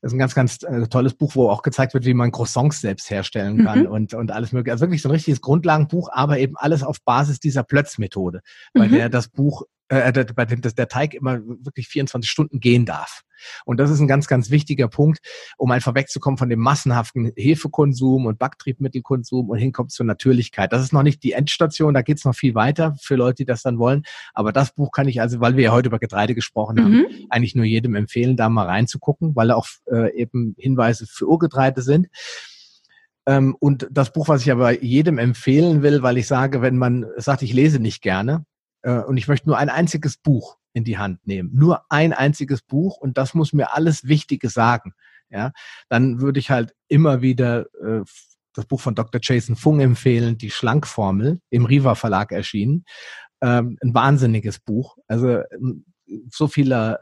Das ist ein ganz, ganz äh, tolles Buch, wo auch gezeigt wird, wie man Croissants selbst herstellen kann mhm. und, und alles mögliche. Also wirklich so ein richtiges Grundlagenbuch, aber eben alles auf Basis dieser Plötzmethode, bei mhm. der das Buch, äh, bei dem das, der Teig immer wirklich 24 Stunden gehen darf. Und das ist ein ganz, ganz wichtiger Punkt, um einfach wegzukommen von dem massenhaften Hefekonsum und Backtriebmittelkonsum und hinkommt zur Natürlichkeit. Das ist noch nicht die Endstation, da geht's noch viel weiter für Leute, die das dann wollen. Aber das Buch kann ich also, weil wir ja heute über Getreide gesprochen haben, mhm. eigentlich nur jedem empfehlen, da mal reinzugucken, weil da auch äh, eben Hinweise für Urgetreide sind. Ähm, und das Buch, was ich aber jedem empfehlen will, weil ich sage, wenn man sagt, ich lese nicht gerne äh, und ich möchte nur ein einziges Buch in die Hand nehmen. Nur ein einziges Buch und das muss mir alles Wichtige sagen. Ja, dann würde ich halt immer wieder äh, das Buch von Dr. Jason Fung empfehlen, die Schlankformel, im Riva Verlag erschienen. Ähm, ein wahnsinniges Buch. Also so viele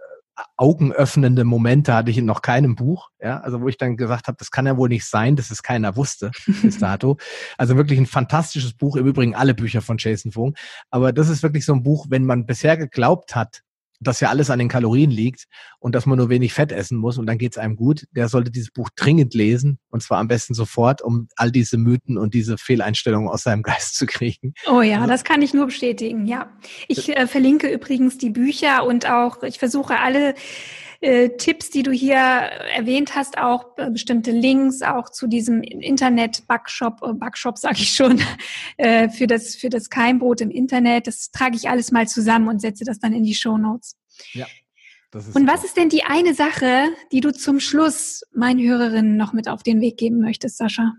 augenöffnende Momente hatte ich in noch keinem Buch, ja, also wo ich dann gesagt habe, das kann ja wohl nicht sein, dass es keiner wusste bis dato. Also wirklich ein fantastisches Buch, im Übrigen alle Bücher von Jason Fung, aber das ist wirklich so ein Buch, wenn man bisher geglaubt hat, dass ja alles an den Kalorien liegt und dass man nur wenig Fett essen muss und dann geht's einem gut, der sollte dieses Buch dringend lesen und zwar am besten sofort, um all diese Mythen und diese Fehleinstellungen aus seinem Geist zu kriegen. Oh ja, also, das kann ich nur bestätigen, ja. Ich äh, verlinke übrigens die Bücher und auch, ich versuche alle äh, Tipps, die du hier erwähnt hast, auch äh, bestimmte Links auch zu diesem Internet-Backshop, äh, Backshop sage ich schon, äh, für das für das Keimbrot im Internet. Das trage ich alles mal zusammen und setze das dann in die Show Notes. Ja. Und was ist denn die eine Sache, die du zum Schluss meinen Hörerinnen noch mit auf den Weg geben möchtest, Sascha?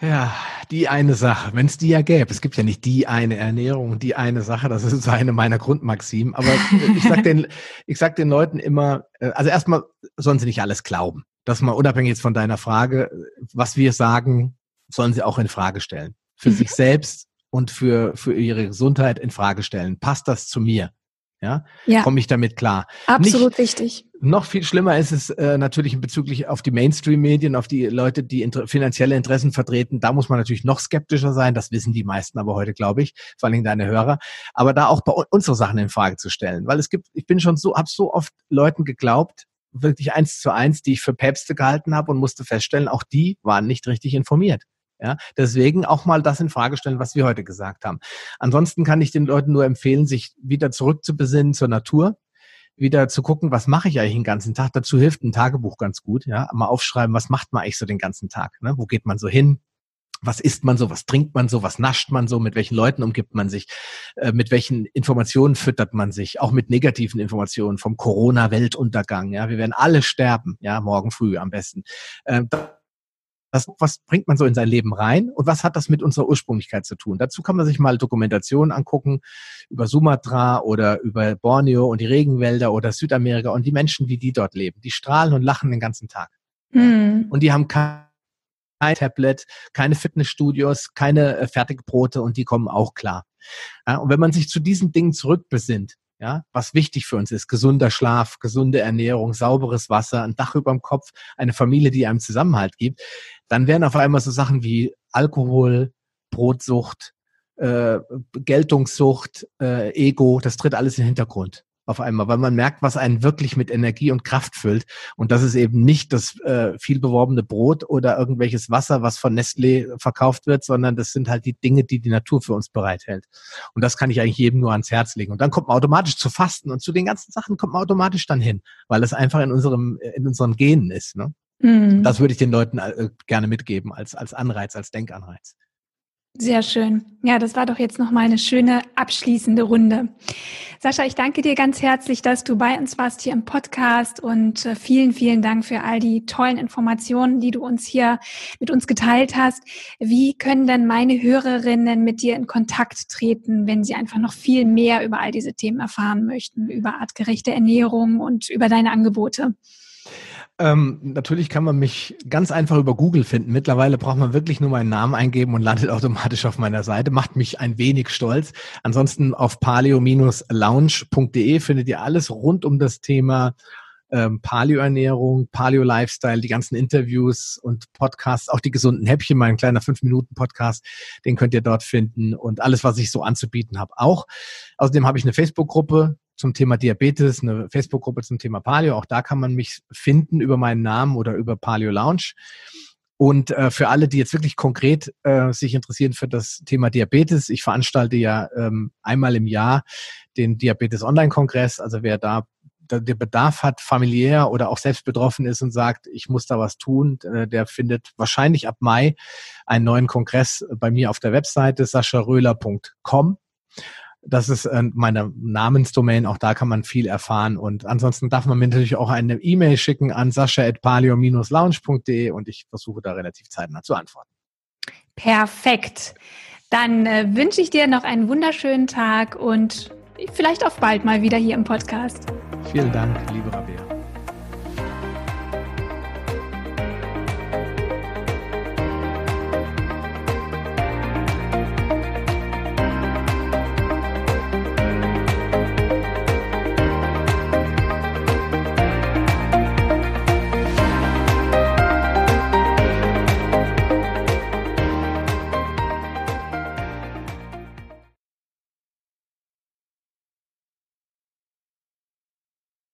Ja, die eine Sache, wenn es die ja gäbe. Es gibt ja nicht die eine Ernährung, die eine Sache, das ist eine meiner Grundmaximen. Aber ich sag den, ich sag den Leuten immer, äh, also erstmal sollen sie nicht alles glauben. Das mal unabhängig jetzt von deiner Frage, was wir sagen, sollen sie auch in Frage stellen. Für mhm. sich selbst und für, für ihre Gesundheit in Frage stellen. Passt das zu mir? Ja, ja. komme ich damit klar. Absolut Nicht, wichtig. Noch viel schlimmer ist es äh, natürlich bezüglich auf die Mainstream-Medien, auf die Leute, die inter finanzielle Interessen vertreten. Da muss man natürlich noch skeptischer sein. Das wissen die meisten aber heute, glaube ich, vor allem deine Hörer. Aber da auch bei unsere Sachen in Frage zu stellen, weil es gibt, ich bin schon so, habe so oft Leuten geglaubt, wirklich eins zu eins, die ich für Päpste gehalten habe und musste feststellen, auch die waren nicht richtig informiert. Ja, deswegen auch mal das in Frage stellen, was wir heute gesagt haben. Ansonsten kann ich den Leuten nur empfehlen, sich wieder zurückzubesinnen zur Natur, wieder zu gucken, was mache ich eigentlich den ganzen Tag. Dazu hilft ein Tagebuch ganz gut. Ja, mal aufschreiben, was macht man eigentlich so den ganzen Tag? Ne? Wo geht man so hin? Was isst man so? Was trinkt man so? Was nascht man so? Mit welchen Leuten umgibt man sich? Äh, mit welchen Informationen füttert man sich? Auch mit negativen Informationen vom Corona-Weltuntergang. Ja, wir werden alle sterben. Ja, morgen früh am besten. Äh, was, was bringt man so in sein Leben rein und was hat das mit unserer Ursprünglichkeit zu tun? Dazu kann man sich mal Dokumentationen angucken über Sumatra oder über Borneo und die Regenwälder oder Südamerika und die Menschen, wie die dort leben. Die strahlen und lachen den ganzen Tag. Mhm. Und die haben kein Tablet, keine Fitnessstudios, keine äh, Fertigbrote und die kommen auch klar. Ja, und wenn man sich zu diesen Dingen zurückbesinnt, ja, was wichtig für uns ist, gesunder Schlaf, gesunde Ernährung, sauberes Wasser, ein Dach über dem Kopf, eine Familie, die einem Zusammenhalt gibt, dann werden auf einmal so Sachen wie Alkohol, Brotsucht, äh, Geltungssucht, äh, Ego, das tritt alles in den Hintergrund auf einmal, weil man merkt, was einen wirklich mit Energie und Kraft füllt. Und das ist eben nicht das äh, viel beworbene Brot oder irgendwelches Wasser, was von Nestlé verkauft wird, sondern das sind halt die Dinge, die die Natur für uns bereithält. Und das kann ich eigentlich jedem nur ans Herz legen. Und dann kommt man automatisch zu Fasten und zu den ganzen Sachen kommt man automatisch dann hin, weil es einfach in unserem in unseren Genen ist. Ne? Mhm. Das würde ich den Leuten äh, gerne mitgeben als, als Anreiz, als Denkanreiz. Sehr schön. Ja, das war doch jetzt nochmal eine schöne abschließende Runde. Sascha, ich danke dir ganz herzlich, dass du bei uns warst hier im Podcast und äh, vielen, vielen Dank für all die tollen Informationen, die du uns hier mit uns geteilt hast. Wie können denn meine Hörerinnen mit dir in Kontakt treten, wenn sie einfach noch viel mehr über all diese Themen erfahren möchten, über artgerechte Ernährung und über deine Angebote? Ähm, natürlich kann man mich ganz einfach über Google finden. Mittlerweile braucht man wirklich nur meinen Namen eingeben und landet automatisch auf meiner Seite. Macht mich ein wenig stolz. Ansonsten auf paleo-lounge.de findet ihr alles rund um das Thema ähm, Paleo-Ernährung, Paleo-Lifestyle, die ganzen Interviews und Podcasts, auch die gesunden Häppchen, mein kleiner 5-Minuten-Podcast, den könnt ihr dort finden und alles, was ich so anzubieten habe, auch. Außerdem habe ich eine Facebook-Gruppe, zum Thema Diabetes, eine Facebook-Gruppe zum Thema Paleo. Auch da kann man mich finden über meinen Namen oder über Paleo Lounge. Und äh, für alle, die jetzt wirklich konkret äh, sich interessieren für das Thema Diabetes, ich veranstalte ja ähm, einmal im Jahr den Diabetes Online-Kongress. Also wer da der Bedarf hat, familiär oder auch selbst betroffen ist und sagt, ich muss da was tun, äh, der findet wahrscheinlich ab Mai einen neuen Kongress bei mir auf der Webseite sascharöhler.com. Das ist äh, meine Namensdomain, auch da kann man viel erfahren. Und ansonsten darf man mir natürlich auch eine E-Mail schicken an sascha.palio-lounge.de und ich versuche da relativ zeitnah zu antworten. Perfekt. Dann äh, wünsche ich dir noch einen wunderschönen Tag und vielleicht auf bald mal wieder hier im Podcast. Vielen Dank, liebe Rabea.